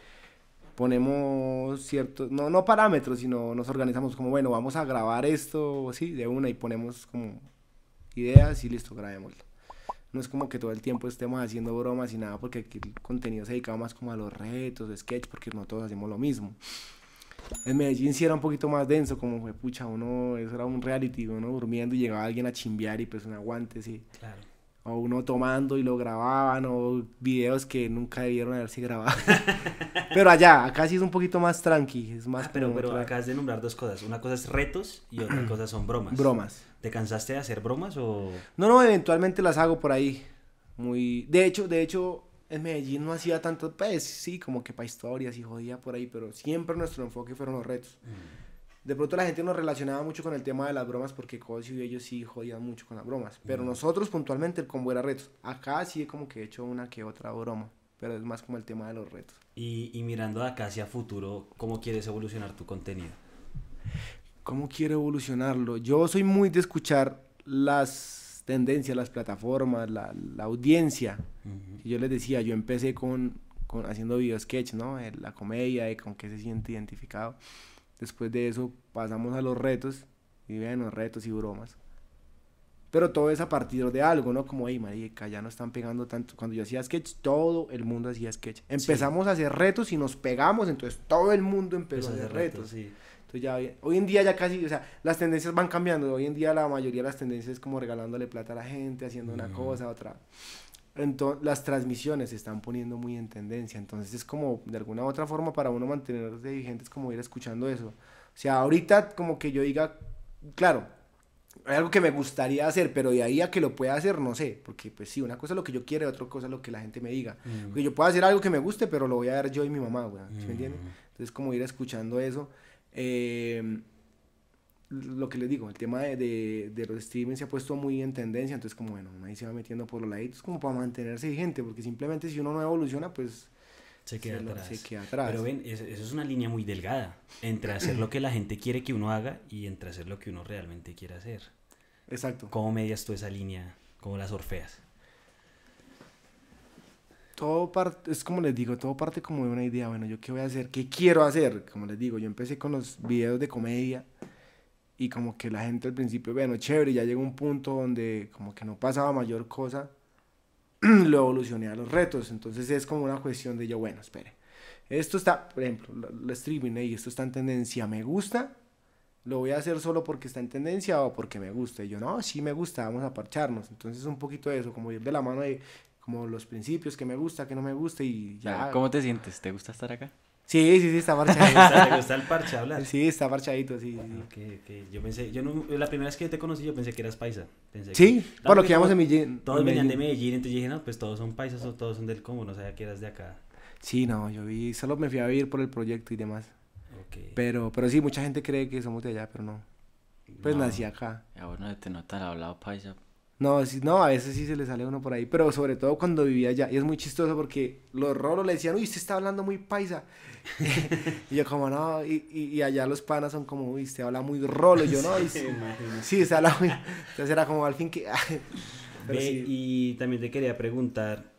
ponemos ciertos, no, no parámetros, sino nos organizamos como, bueno, vamos a grabar esto, sí, de una y ponemos como ideas y listo, grabémoslo. No es como que todo el tiempo estemos haciendo bromas y nada, porque aquí el contenido se dedicaba más como a los retos, sketch, porque no todos hacemos lo mismo. En Medellín sí era un poquito más denso, como fue, pucha, uno, eso era un reality, uno durmiendo y llegaba alguien a chimbear y pues un aguante, sí. Claro. O uno tomando y lo grababan, o videos que nunca debieron haberse grabado. pero allá, acá sí es un poquito más tranqui, es más Ah, pero, pero otra- acabas de nombrar dos cosas. Una cosa es retos y otra cosa son bromas. bromas. ¿Te cansaste de hacer bromas o...? No, no, eventualmente las hago por ahí. Muy... De hecho, de hecho, en Medellín no hacía tanto, pues sí, como que para historias y jodía por ahí, pero siempre nuestro enfoque fueron los retos. De pronto la gente nos relacionaba mucho con el tema de las bromas porque Cosio y ellos sí jodían mucho con las bromas. Pero nosotros puntualmente el combo era retos. Acá sí como que he hecho una que otra broma. Pero es más como el tema de los retos. Y, y mirando acá hacia futuro, ¿cómo quieres evolucionar tu contenido? ¿Cómo quiero evolucionarlo? Yo soy muy de escuchar las tendencias, las plataformas, la, la audiencia. Y yo les decía, yo empecé con, con haciendo video sketch, ¿no? Eh, La comedia, de con qué se siente identificado. Después de eso pasamos a los retos, y los retos y bromas. Pero todo es a partir de algo, ¿no? Como, hey, marica, ya no están pegando tanto. Cuando yo hacía sketch, todo el mundo hacía sketch. Empezamos a hacer retos y nos pegamos, entonces todo el mundo empezó a hacer retos. sí. Entonces ya hoy, en día ya casi, o sea, las tendencias van cambiando. Hoy en día la mayoría de las tendencias es como regalándole plata a la gente, haciendo una cosa, otra. Entonces, las transmisiones se están poniendo muy en tendencia. Entonces es como, de alguna u otra forma, para uno mantenerse vigente, es como ir escuchando eso. O sea, ahorita como que yo diga, claro, hay algo que me gustaría hacer, pero de ahí a que lo pueda hacer, no sé. Porque pues sí, una cosa es lo que yo quiero y otra cosa es lo que la gente me diga. Mm. Porque yo puedo hacer algo que me guste, pero lo voy a ver yo y mi mamá, güey. ¿Sí me entiendes? Mm. Entonces como ir escuchando eso. Eh, lo que les digo, el tema de, de, de los streaming se ha puesto muy en tendencia, entonces como bueno, ahí se va metiendo por los laditos como para mantenerse vigente, porque simplemente si uno no evoluciona, pues Se queda se lo- atrás. se queda atrás. Pero ven, es- eso es una línea muy delgada entre hacer lo que la gente quiere que uno haga y entre hacer lo que uno realmente quiere hacer. Exacto. ¿Cómo medias tú esa línea? ¿Cómo la sorfeas? Todo parte, es como les digo, todo parte como de una idea, bueno, yo qué voy a hacer, qué quiero hacer, como les digo, yo empecé con los videos de comedia y como que la gente al principio, bueno, chévere, ya llegó un punto donde como que no pasaba mayor cosa, lo evolucioné a los retos, entonces es como una cuestión de yo, bueno, espere, esto está, por ejemplo, lo- streaming, y esto está en tendencia, me gusta, lo voy a hacer solo porque está en tendencia o porque me gusta, y yo, no, sí me gusta, vamos a parcharnos, entonces un poquito de eso, como ir de la mano de como los principios, que me gusta, que no me gusta y ya. ¿Cómo te sientes? ¿Te gusta estar acá? Sí, sí, sí, está ¿Te parchadito. gusta, te gusta el parche hablar? sí, está parchadito, sí. sí. Ok, ok. Yo pensé, yo no, la primera vez que te conocí yo pensé que eras paisa. Pensé Sí, que- por lo que todos- en Medellín. Todos en venían de Medellín. Entonces dije, no, pues todos son paisas o todos son del común, no sabía que eras de acá. Sí, no, yo vi, solo me fui a vivir por el proyecto y demás. Ok. Pero, pero sí, mucha gente cree que somos de allá, pero no. Pues No. nací acá. Ya bueno, te nota el hablado paisa. No, sí, no, a veces sí se le sale uno por ahí, pero sobre todo cuando vivía allá. Y es muy chistoso porque los rolos le decían, uy, usted está hablando muy paisa. y yo como, no, y, y, y allá los panas son como, uy, usted habla muy rolo. Y yo, no, y sí, sí, se habla muy... Entonces era como al fin que... pero Ve, sí. y también te quería preguntar,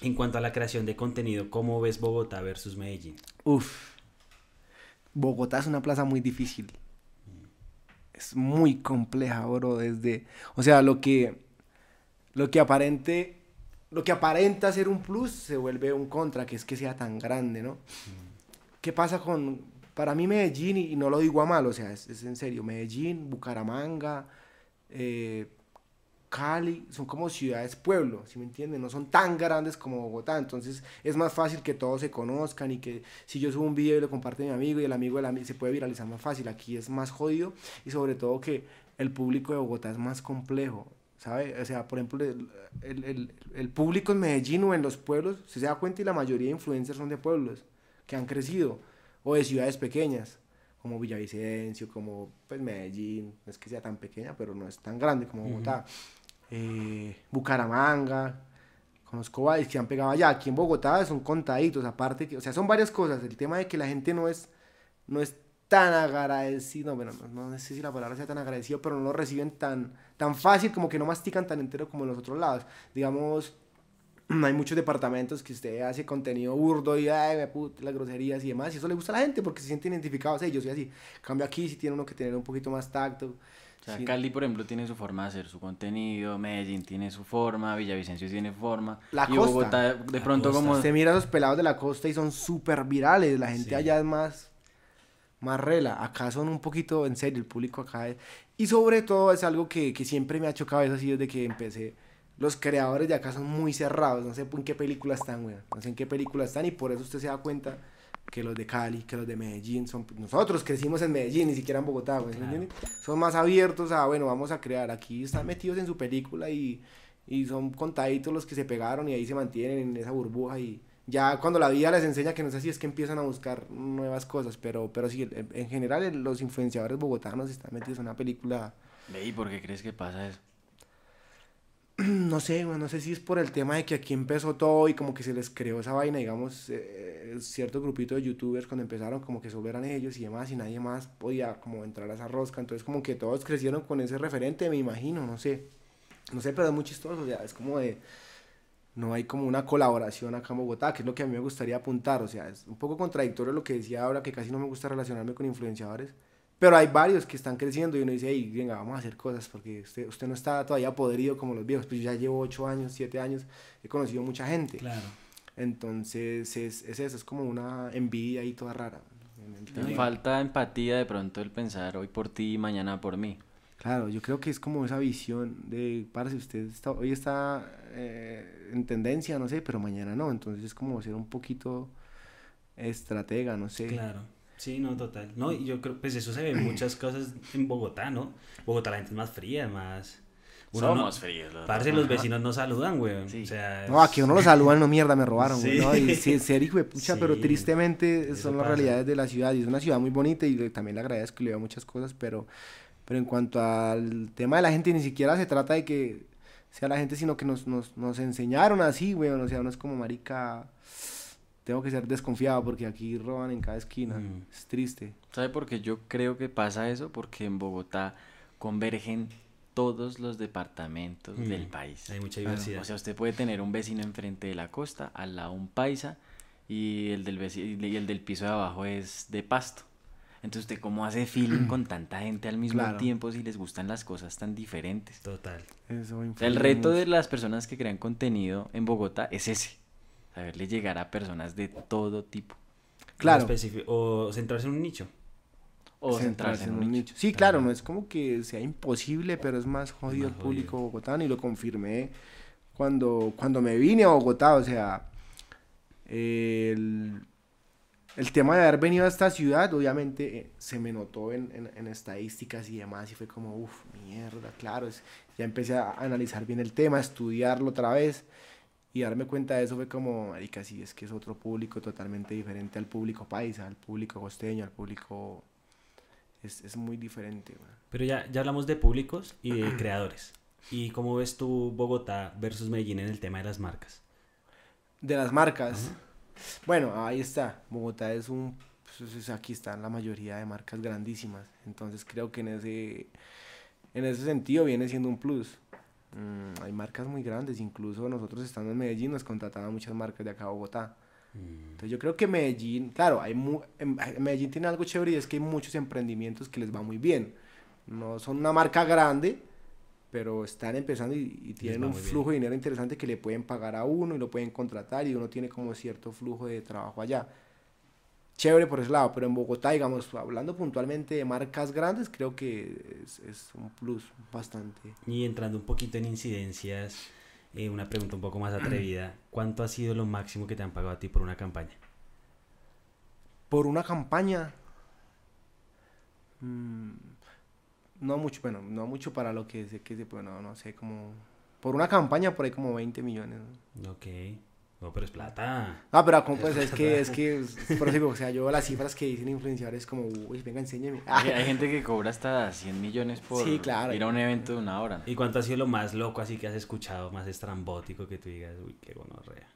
en cuanto a la creación de contenido, ¿cómo ves Bogotá versus Medellín? Uf. Bogotá es una plaza muy difícil. Es muy compleja, bro, desde, o sea, lo que lo que aparente lo que aparenta ser un plus se vuelve un contra, que es que sea tan grande, ¿no? ¿Qué pasa con para mí Medellín y, y no lo digo a mal, o sea, es, es en serio, Medellín, Bucaramanga, eh, Cali, son como ciudades pueblo, ¿sí me entienden? No son tan grandes como Bogotá, entonces es más fácil que todos se conozcan y que si yo subo un video y lo comparte mi amigo y el amigo del amigo se puede viralizar más fácil, aquí es más jodido y sobre todo que el público de Bogotá es más complejo, ¿sabe? O sea, por ejemplo, el, el, el- el público en Medellín o en los pueblos, si se da cuenta y la mayoría de influencers son de pueblos que han crecido o de ciudades pequeñas como Villavicencio, como pues Medellín, no es que sea tan pequeña, pero no es tan grande como Bogotá. Eh, Bucaramanga, conozco varios que han pegado allá. Aquí en Bogotá son contaditos, aparte, o sea, son varias cosas. El tema de que la gente no es, no es tan agradecido, bueno, no, sé si la palabra sea tan agradecido, pero no lo reciben tan, tan fácil, como que no mastican tan entero como en los otros lados. Digamos, hay muchos departamentos que usted hace contenido burdo y ay, me put- las groserías y demás, y eso le gusta a la gente porque se sienten identificados. Yo soy así. Cambio aquí sí tiene uno que tener un poquito más tacto. O sea, Sí. Cali, por ejemplo, tiene su forma de hacer su contenido, Medellín tiene su forma, Villavicencio tiene forma. La y costa. Bogotá, de La pronto, costa. como. Usted mira a los pelados de la costa y son súper virales. La gente Sí. allá es más, más rela. Acá son un poquito, en serio, el público acá es... Y sobre todo es algo que, que siempre me ha chocado, eso así desde que empecé. Los creadores de acá son muy cerrados. No sé en qué película están, güey. No sé en qué película están y por eso usted se da cuenta que los de Cali, que los de Medellín son... Nosotros crecimos en Medellín, ni siquiera en Bogotá. ¿sí Claro. entiende? Son más abiertos a, bueno, vamos a crear. Aquí están metidos en su película y, y son contaditos los que se pegaron y ahí se mantienen en esa burbuja y ya cuando la vida les enseña que no es así es que empiezan a buscar nuevas cosas, pero, pero sí, en, en general los influenciadores bogotanos están metidos en una película, ¿y por qué crees que pasa eso? no sé, no sé si es por el tema de que aquí empezó todo y como que se les creó esa vaina, digamos, eh, cierto grupito de youtubers cuando empezaron como que solo eran ellos y demás y nadie más podía como entrar a esa rosca, entonces como que todos crecieron con ese referente, me imagino, no sé, no sé, pero es muy chistoso, o sea, es como de, no hay como una colaboración acá en Bogotá, que es lo que a mí me gustaría apuntar, o sea, es un poco contradictorio lo que decía ahora, que casi no me gusta relacionarme con influenciadores, pero hay varios que están creciendo y uno dice, hey, venga, vamos a hacer cosas, porque usted, usted no está todavía podrido como los viejos, pues yo ya llevo 8 años, 7 años, he conocido mucha gente, Claro. entonces es, es eso, es como una envidia ahí toda rara. en el Te tema. falta empatía de pronto el pensar hoy por ti y mañana por mí. Claro, yo creo que es como esa visión de, parce, usted está, hoy está eh, en tendencia, no sé, pero mañana no. Entonces es como ser un poquito estratega, no sé. Claro. Sí, no, total. No, y yo creo, pues eso se ve en muchas cosas en Bogotá, ¿no? Bogotá la gente es más fría, más... Uno Somos no, fríos. los Parce, los vecinos no saludan, güey. Sí. O sea, No, aquí uno lo saludan, no mierda, me robaron, güey. Sí. ¿no? Y sí, ser hijo de pucha, Sí, pero tristemente son las pasa. realidades de la ciudad. Y es una ciudad muy bonita y le- también le agradezco y le veo muchas cosas, pero, pero en cuanto al tema de la gente, ni siquiera se trata de que sea la gente, sino que nos, nos, nos enseñaron así, güey. O sea, uno es como marica. Tengo que ser desconfiado porque aquí roban en cada esquina. Mm. Es triste. ¿Sabe por qué yo creo que pasa eso? Porque en Bogotá convergen todos los departamentos Mm. del país. hay mucha diversidad. O sea, usted puede tener un vecino enfrente de la costa, al lado un paisa, y el del, veci- y el del piso de abajo es de pasto. Entonces, ¿usted cómo hace feeling con tanta gente al mismo Claro. tiempo si les gustan las cosas tan diferentes? Total. Eso O sea, influye el reto mucho. de las personas que crean contenido en Bogotá es ese. Saberle llegar a personas de todo tipo. Claro. O centrarse en un nicho. O centrarse en un nicho. Sí, claro, no es como que sea imposible, pero es más jodido más el público jodido. bogotano y lo confirmé cuando, cuando me vine a Bogotá, o sea, el, el tema de haber venido a esta ciudad, obviamente eh, se me notó en, en- en estadísticas y demás, y fue como, uff, mierda, claro, es- ya empecé a analizar bien el tema, a estudiarlo otra vez, y darme cuenta de eso fue como, marica, sí, es que es otro público totalmente diferente al público paisa, al público costeño, al público... Es, es muy diferente, güey. Pero ya, ya hablamos de públicos y de creadores. ¿Y cómo ves tú Bogotá versus Medellín en el tema de las marcas? De las marcas. Bueno, ahí está. Bogotá es un... pues, es- aquí están la mayoría de marcas grandísimas. Entonces creo que en ese, en ese sentido viene siendo un plus. Mm, hay marcas muy grandes. Incluso nosotros estando en Medellín nos contrataban muchas marcas de acá a Bogotá. Entonces yo creo que Medellín, claro, hay mu- en- en Medellín tiene algo chévere y es que hay muchos emprendimientos que les va muy bien. No son una marca grande, pero están empezando y, y tienen un bien. flujo de dinero interesante que le pueden pagar a uno y lo pueden contratar y uno tiene como cierto flujo de trabajo allá. Chévere por ese lado, pero en Bogotá, digamos, hablando puntualmente de marcas grandes, creo que es, es un plus bastante. Y entrando un poquito en incidencias, eh, una pregunta un poco más atrevida. ¿Cuánto ha sido lo máximo que te han pagado a ti por una campaña? Por una campaña. mm, no mucho, bueno, no mucho para lo que sé que se puede, no, no sé, como. Por una campaña por ahí como 20 millones. ¿no? Ok. No, pero es plata. Ah, pero como, pues es que, es que, es- por eso digo, o sea, yo las cifras que dicen influenciadores como, uy, venga, enséñeme. Hay, hay gente que cobra hasta 100 millones por Sí, claro. ir a un evento de una hora. ¿Y cuánto ha sido lo más loco así que has escuchado, más estrambótico que tú digas, uy, qué gonorrea?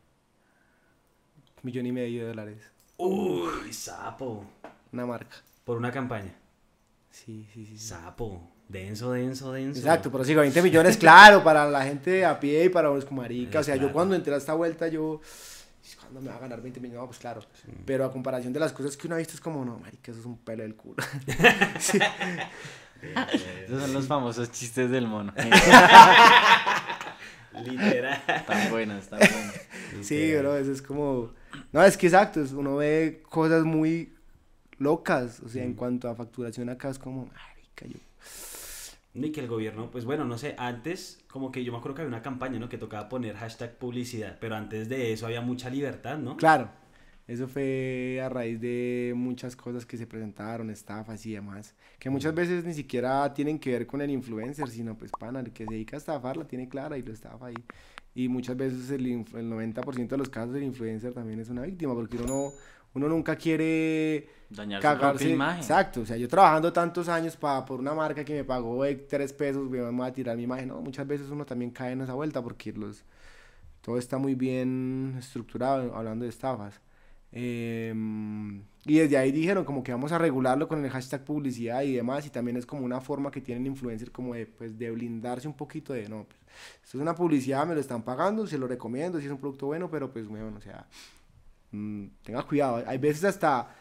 Millón y medio de dólares. Uy, sapo. Una marca. Por una campaña. Sí, sí, sí. sí. Sapo. Denso, denso, denso. Exacto, pero sigo 20 millones, claro, para la gente a pie y para los como marica. O sea, yo cuando entré a esta vuelta, yo. ¿Cuándo me va a ganar 20 millones? No, pues claro. Pero a comparación de las cosas que uno ha visto, es como, no, marica, eso es un pelo del culo. Sí. Esos son los famosos chistes del mono. Literal. Están buenos, están buenos. Sí, bro, eso es como... No, es que exacto, es- uno ve cosas muy locas, o sea, en cuanto a facturación acá es como, marica, yo... Ni que el gobierno, pues bueno, no sé, antes como que yo me acuerdo que había una campaña, ¿no? Que tocaba poner hashtag publicidad, pero antes de eso había mucha libertad, ¿no? Claro, eso fue a raíz de muchas cosas que se presentaron, estafas y demás, que muchas veces ni siquiera tienen que ver con el influencer, sino pues, pana, el que se dedica a estafar la tiene clara y lo estafa ahí. Y muchas veces el, el 90% de los casos el influencer también es una víctima, porque uno, no, uno nunca quiere Dañar su cagarse. propia imagen. Exacto, o sea, yo trabajando tantos años pa, por una marca que me pagó eh, tres pesos, me voy a tirar mi imagen. No, muchas veces uno también cae en esa vuelta porque los, todo está muy bien estructurado, hablando de estafas. Em, y desde ahí dijeron como que vamos a regularlo con el hashtag publicidad y demás, y también es como una forma que tienen influencers como de, pues, de blindarse un poquito de, no, pues, esto es una publicidad, me lo están pagando, se lo recomiendo, si es un producto bueno, pero pues, bueno, o sea, mm, tenga cuidado. Hay veces hasta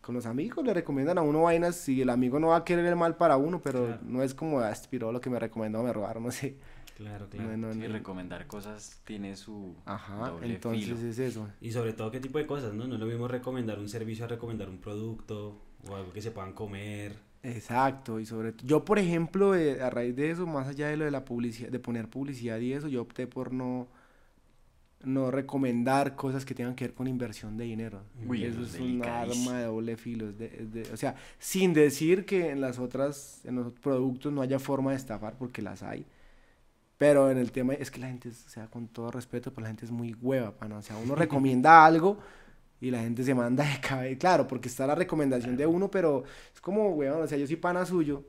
con los amigos le recomiendan a uno vainas si el amigo no va a querer el mal para uno, pero Claro. no es como, ah, aspiró lo que me recomendó, me robaron, no sé. Claro, claro. No, no, Sí, no. recomendar cosas tiene su Ajá, doble entonces filo. es eso. Y sobre todo, ¿qué tipo de cosas, no? No es lo mismo recomendar un servicio a recomendar un producto o algo que se puedan comer. Exacto, y sobre yo por ejemplo, eh, a raíz de eso, más allá de lo de la publicidad, de poner publicidad y eso, yo opté por no no recomendar cosas que tengan que ver con inversión de dinero. Uy, eso es un arma de doble filo. es de- es de- o sea, sin decir que en las otras, en los productos no haya forma de estafar, porque las hay. Pero en el tema es que la gente, o sea, con todo respeto, pues la gente es muy hueva, pana. O sea, uno recomienda algo y la gente se manda de cabeza. Claro, porque está la recomendación de uno, pero es como, weón, o sea, yo soy pana suyo.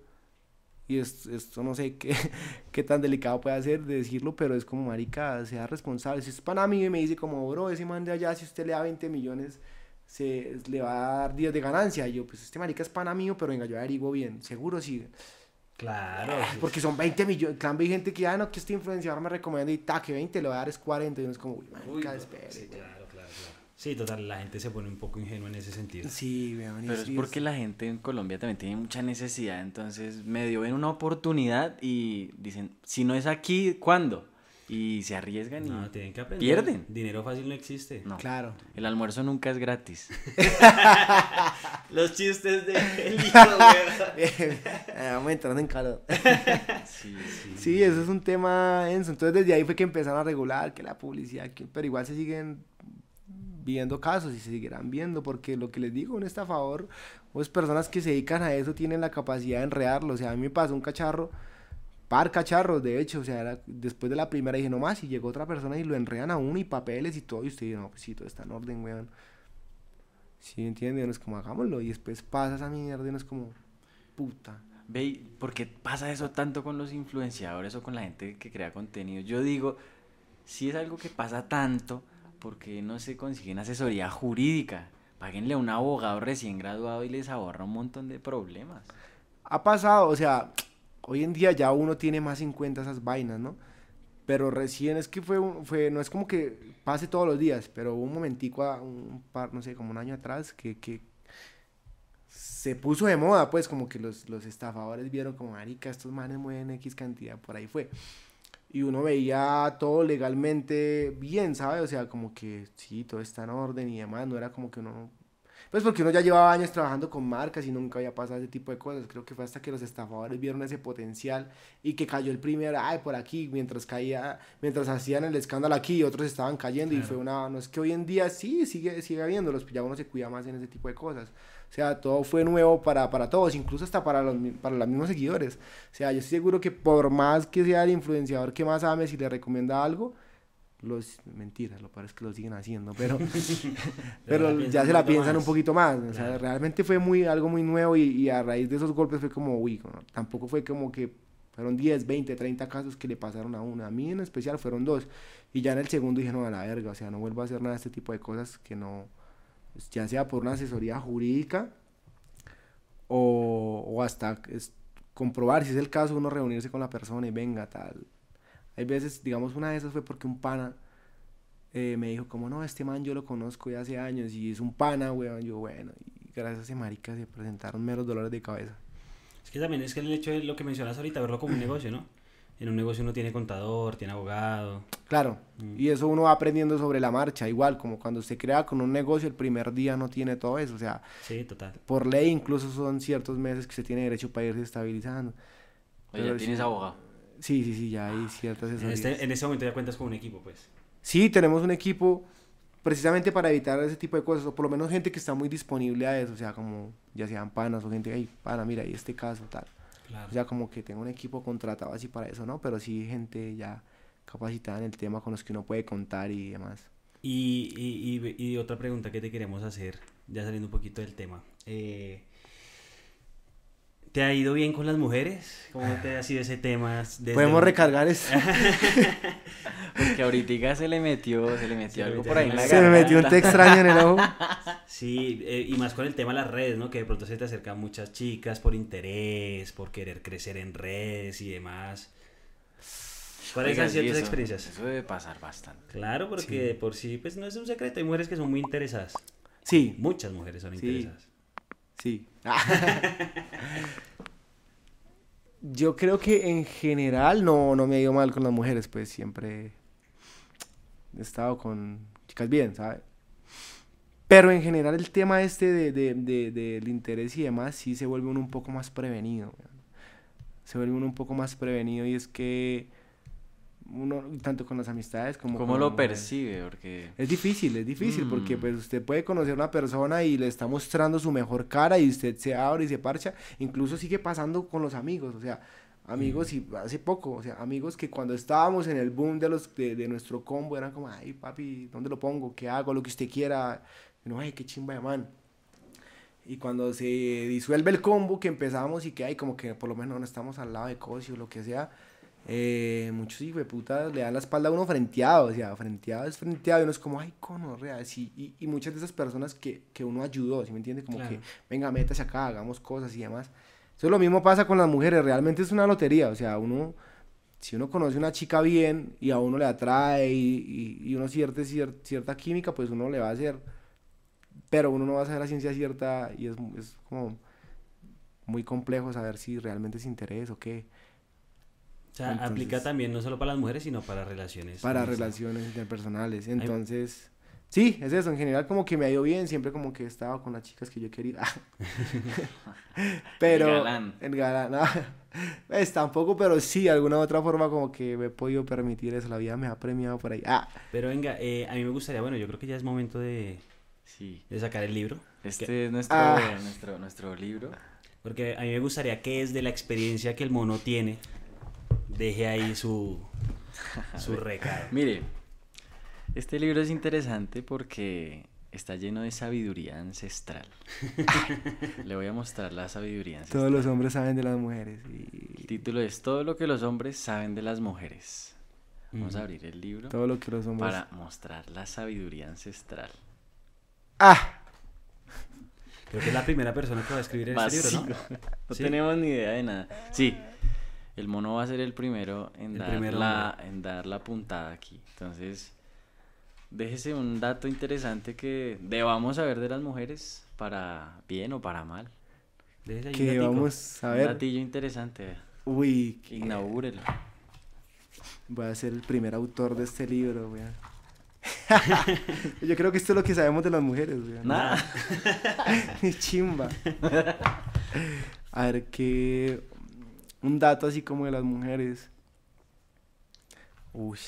Y es- esto no sé qué, qué tan delicado puede ser de decirlo, pero es como, marica, sea responsable. Si es pana mío y me dice como, bro, ese man de allá, si usted le da 20 millones, se, le va a dar 10 de ganancia. Y yo, pues este marica es pana mío, pero venga, yo averiguo bien. Seguro sí. Claro. sí. Porque son 20 millones. En cambio, hay gente que, ah, no, que este influenciador me recomienda y ta, que 20 le va a dar es 40. Y uno es como, uy, marica, Uy, no, espere. sí, güey". claro, claro, claro. Sí, total, la gente se pone un poco ingenua en ese sentido. Sí, y Pero es porque la gente en Colombia también tiene mucha necesidad, entonces medio ven una oportunidad y dicen, si no es aquí, ¿cuándo? Y se arriesgan y No, tienen que aprender. pierden. Dinero fácil no existe. No, Claro. el almuerzo nunca es gratis. Los chistes de el hijo, güey. Eh, Vamos entrando en calor. Sí, sí. Sí, eso es un tema denso. Entonces desde ahí fue que empezaron a regular que la publicidad, que- pero igual se siguen viendo casos y se seguirán viendo porque lo que les digo, un estafador o es personas que se dedican a eso tienen la capacidad de enredarlo. O sea, a mí me pasó un cacharro, par cacharros, de hecho, o sea, después de la primera dije, no más, y llegó otra persona y lo enredan a uno y papeles y todo, y usted dice, no, pues sí, todo está en orden, weón. Sí, entiende, uno es como, hagámoslo, y después pasa esa mierda y uno es como, puta. Ve, ¿por qué pasa eso tanto con los influenciadores o con la gente que crea contenido? Yo digo, si es algo que pasa tanto, ¿por qué no se consiguen asesoría jurídica? Páguenle a un abogado recién graduado y les ahorra un montón de problemas. ha pasado, o sea, hoy en día ya uno tiene más en cuenta esas vainas, ¿no? Pero recién es que fue, fue no es como que pase todos los días, pero un momentico, a- un par, no sé, como un año atrás, que, que se puso de moda, pues, como que los, los estafadores vieron como, marica, estos manes mueven X cantidad, por ahí fue. Y uno veía todo legalmente bien, ¿sabes? O sea, como que sí, todo está en orden y demás, no era como que uno pues porque uno ya llevaba años trabajando con marcas y nunca había pasado ese tipo de cosas. Creo que fue hasta que los estafadores vieron ese potencial y que cayó el primer, ay, por aquí, mientras caía, mientras hacían el escándalo aquí, otros estaban cayendo y fue una, no es que hoy en día sí, sigue, sigue habiéndolos, ya uno se cuida más en ese tipo de cosas. O sea, todo fue nuevo para, para todos, incluso hasta para los, para los mismos seguidores. O sea, yo estoy seguro que por más que sea el influenciador que más ame, si le recomienda algo, los mentiras, lo es que lo siguen haciendo, pero pero piensan ya un se la piensan un más. poquito más. O sea, realmente fue muy, algo muy nuevo y, y a raíz de esos golpes fue como, uy, ¿no? tampoco fue como que fueron 10, 20, 30 casos que le pasaron a uno. A mí en especial fueron dos. Y ya en el segundo dije, no, a la verga, o sea, no vuelvo a hacer nada de este tipo de cosas que no, ya sea por una asesoría jurídica o, o hasta es- comprobar si es el caso, uno reunirse con la persona y venga, tal. Hay veces, digamos, una de esas fue porque un pana eh, me dijo como, no, este man yo lo conozco de hace años y es un pana, weón. Yo, bueno, y gracias a ese marica se presentaron meros dolores de cabeza. Es que también es que el hecho de lo que mencionas ahorita, verlo como un negocio, ¿no? En un negocio uno tiene contador, tiene abogado. Claro, Mm. y eso uno va aprendiendo sobre la marcha, igual como cuando se crea con un negocio el primer día no tiene todo eso, o sea, Sí, total. por ley incluso son ciertos meses que se tiene derecho para irse estabilizando. Oye, Pero ya tienes sí. abogado. Sí, sí, sí, ya hay ciertas En este, en este momento ya cuentas con un equipo, pues. Sí, tenemos un equipo precisamente para evitar ese tipo de cosas, o por lo menos gente que está muy disponible a eso, o sea, como ya sean panas o gente, hey, pana, mira, y este caso, tal. Claro. O sea, como que tengo un equipo contratado así para eso, ¿no? Pero sí gente ya capacitada en el tema con los que uno puede contar y demás. Y, y, y, y otra pregunta que te queremos hacer, ya saliendo un poquito del tema. Eh, ¿Te ha ido bien con las mujeres? ¿Cómo te ha sido ese tema? desde Podemos un- recargar eso. Porque ahorita se le metió, se le metió Se algo metió por ahí en la Se me metió un té garganta. extraño en el ojo. Sí, eh, y más con el tema de las redes, ¿no? Que de pronto se te acercan muchas chicas por interés, por querer crecer en redes y demás. ¿Cuáles han sido tus experiencias? Eso debe pasar bastante. Claro, porque de por sí, pues no es un secreto. Hay mujeres que son muy interesadas. Sí, Muchas mujeres son Sí. interesadas. sí. Yo creo que en general no, no me ha ido mal con las mujeres, pues siempre he estado con chicas bien, ¿sabes? Pero en general el tema este de, de- de- del interés y demás sí se vuelve uno un poco más prevenido. Se vuelve uno un poco más prevenido y es que uno, tanto con las amistades como ¿Cómo con lo percibe? Porque Es difícil, es difícil, porque Mm. pues usted puede conocer a una persona y le está mostrando su mejor cara y usted se abre y se parcha. Incluso sigue pasando con los amigos, o sea, amigos y hace poco, o sea, amigos que cuando estábamos en el boom de los de, de nuestro combo eran como, ay papi, ¿dónde lo pongo? ¿Qué hago? Lo que usted quiera. Y no, ay, qué chimba de man. Y cuando se disuelve el combo que empezamos y que hay como que por lo menos no estamos al lado de Cosio o lo que sea, eh, muchos hijos de puta le dan la espalda a uno frenteado, o sea, frenteado es frenteado y uno es como, ay, conorrea, sí, y, y muchas de esas personas que, que uno ayudó, ¿sí me entiende? Como Claro. que, venga, métase acá, hagamos cosas y demás. Eso lo mismo pasa con las mujeres, realmente es una lotería, o sea, uno, si uno conoce una chica bien y a uno le atrae y, y, y uno siente cier- cierta química, pues uno le va a hacer, pero uno no va a saber a ciencia cierta y es, es como muy complejo saber si realmente es interés o qué. O sea, Entonces- aplica también no solo para las mujeres, sino para relaciones. para relaciones interpersonales. Entonces, sí, es eso. En general, como que me ha ido bien. Siempre como que he estado con las chicas que yo quería. pero. El galán. El galán. no. Pues tampoco, pero sí, de alguna u otra forma, como que me he podido permitir eso. La vida me ha premiado por ahí. Ah, Pero venga, eh, a mí me gustaría, bueno, yo creo que ya es momento de, sí, de sacar el libro. este es nuestro, Ah. nuestro, nuestro libro. Porque a mí me gustaría que desde la experiencia que el mono tiene, deje ahí su, su recado. Mire, este libro es interesante porque está lleno de sabiduría ancestral. Le voy a mostrar la sabiduría ancestral. todos los hombres saben de las mujeres. El título es Todo lo que los hombres saben de las mujeres. Vamos a abrir el libro todo lo que los hombres. para mostrar la sabiduría ancestral. Ah, Creo que es la primera persona que va a escribir en este libro, ¿no? No Sí. tenemos ni idea de nada. Sí, el mono va a ser el primero en, El dar, primer la, en dar la puntada aquí. Entonces, déjese un dato interesante que debamos saber de las mujeres para bien o para mal. Déjese ahí un que datico. vamos a Un datillo interesante. Uy, que- Inaugúrelo. Voy a ser el primer autor de este libro, weón. Yo creo que esto es lo que sabemos de las mujeres, weón. Nada. Chimba. A ver, qué. Un dato así como de las mujeres. Uy.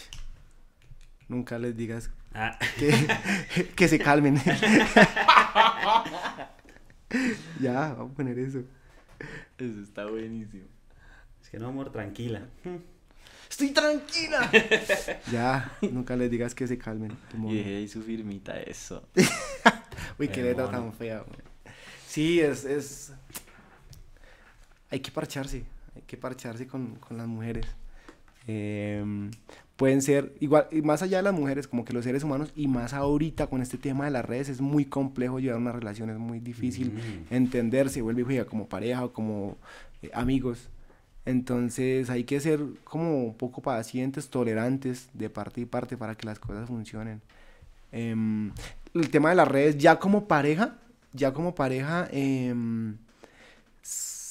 Nunca les digas Ah, que, que se calmen. ya, vamos a poner eso. Eso está buenísimo. es que no, amor, tranquila. ¡Estoy tranquila! ya, nunca les digas que se calmen. Y dejé ahí su firmita, eso. Uy, qué letra tan fea. güey. Sí, es, es... Hay que parcharse, hay que parcharse con, con las mujeres. Em, pueden ser, igual, y más allá de las mujeres, como que los seres humanos, y más ahorita con este tema de las redes, es muy complejo llevar una relación, es muy difícil Mm. entenderse, vuelve y juega como pareja o como eh, amigos. Entonces hay que ser como un poco pacientes, tolerantes de parte y parte para que las cosas funcionen. Em, el tema de las redes, ya como pareja, ya como pareja, em,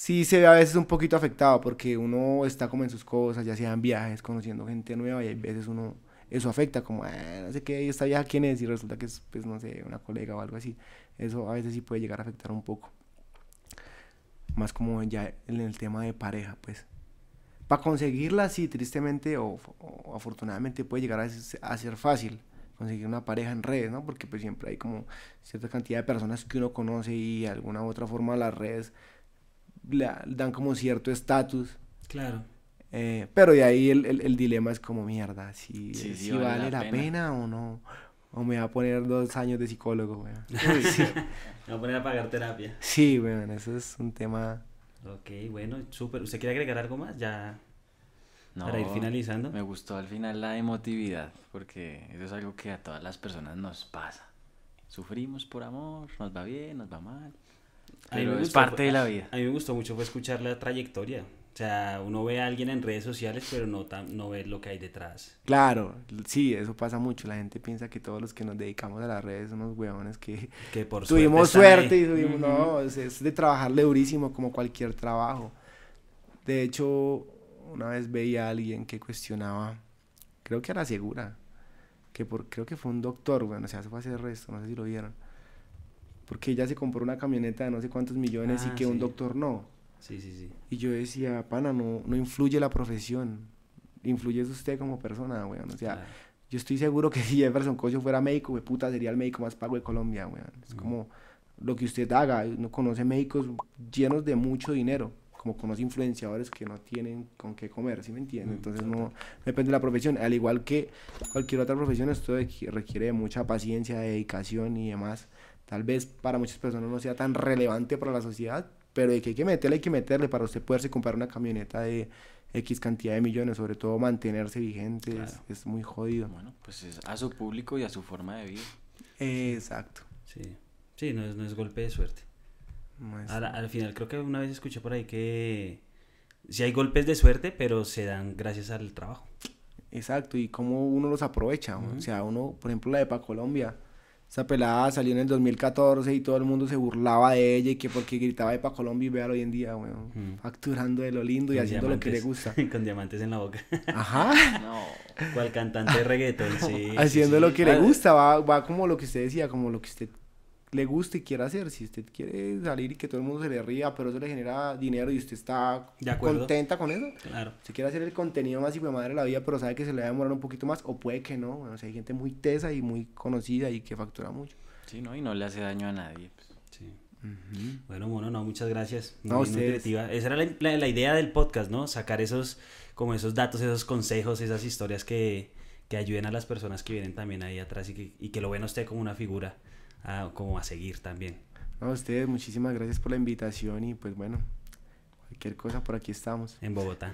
sí se ve a veces un poquito afectado porque uno está como en sus cosas, ya sean viajes, conociendo gente nueva y hay veces uno, eso afecta como, "Ah, no sé qué, ¿y esta vieja quién es? Y resulta que es, pues no sé, una colega o algo así. Eso a veces sí puede llegar a afectar un poco. Más como ya en el tema de pareja, pues. Para conseguirla, sí, tristemente o, afortunadamente puede llegar a, a ser fácil conseguir una pareja en redes, ¿no? Porque pues siempre hay como cierta cantidad de personas que uno conoce y de alguna u otra forma las redes le dan como cierto estatus. Claro. eh, pero de ahí el, el- el dilema es como mierda, si, Sí, sí si vale vale, la la, pena. pena. o no. O me va a poner dos años de psicólogo, weón. Me voy a poner a pagar terapia. Sí, weón, eso es un tema... Ok, bueno, súper. ¿Usted quiere agregar algo más? Ya No, para ir finalizando. Me gustó al final la emotividad, porque eso es algo que a todas las personas nos pasa. Sufrimos por amor, nos va bien, nos va mal. A Pero es gustó, parte fue- de la vida. A mí me gustó mucho fue escuchar la trayectoria. O sea, uno ve a alguien en redes sociales, pero no, tan, no ve lo que hay detrás. Claro, sí, eso pasa mucho. La gente piensa que todos los que nos dedicamos a las redes son unos huevones que Que por tuvimos suerte, y tuvimos, no, es, es de trabajarle durísimo como cualquier trabajo. De hecho, una vez veía a alguien que cuestionaba, creo que era segura, que por, creo que fue un doctor, bueno, o sea, eso fue hace resto, no sé si lo vieron, porque ella se compró una camioneta de no sé cuántos millones Ah, y que un doctor no. Sí, sí, sí. Y yo decía, pana, no, no influye la profesión, influye usted como persona, weón. O sea, Claro. yo estoy seguro que si Jefferson Cocho fuera médico, we puta, sería el médico más pago de Colombia, weón. Es como lo que usted haga. Uno conoce médicos llenos de mucho dinero, como conoce influenciadores que no tienen con qué comer, ¿sí me entiende? Mm, Entonces no depende de la profesión. Al igual que cualquier otra profesión, esto requ- requiere de mucha paciencia, dedicación y demás. Tal vez para muchas personas no sea tan relevante para la sociedad, pero de que hay que meterle, hay que meterle para usted poderse comprar una camioneta de X cantidad de millones, sobre todo mantenerse vigente, es- Claro. es, muy jodido. Bueno, pues es a su público y a su forma de vida. Exacto. Sí. Sí, no es, no es golpe de suerte. No es- Ahora, al final creo que una vez escuché por ahí que sí hay golpes de suerte, pero se dan gracias al trabajo. Exacto, y cómo uno los aprovecha. O sea, uno, por ejemplo, la de Pa Colombia. Esa pelada salió en el 2014 y todo el mundo se burlaba de ella y que porque gritaba de Pa Colombia y véalo hoy en día, weón, facturando de lo lindo y Con haciendo lo que le gusta. Con diamantes en la boca. Ajá, No. Cual cantante de reggaetón, sí. haciendo sí. lo que le Ah, gusta, va, va como lo que usted decía, como lo que usted le gusta y quiera hacer. Si usted quiere salir y que todo el mundo se le ría, pero eso le genera dinero y usted está De acuerdo. contenta con eso, Claro. Si quiere hacer el contenido más hijo de madre de la vida, pero sabe que se le va a demorar un poquito más, o puede que no. Bueno, o sea, hay gente muy tesa y muy conocida y que factura mucho. Sí, ¿no? Y no le hace daño a nadie. pues. Sí. Bueno, mono, no, muchas gracias. No, Muy. Esa era la, la- la idea del podcast, ¿no? Sacar esos, como esos datos, esos consejos, esas historias que, que ayuden a las personas que vienen también ahí atrás y que, y que lo ven a usted como una figura, ah, como a seguir también. No, a ustedes, muchísimas gracias por la invitación y pues bueno, cualquier cosa por aquí estamos. En Bogotá.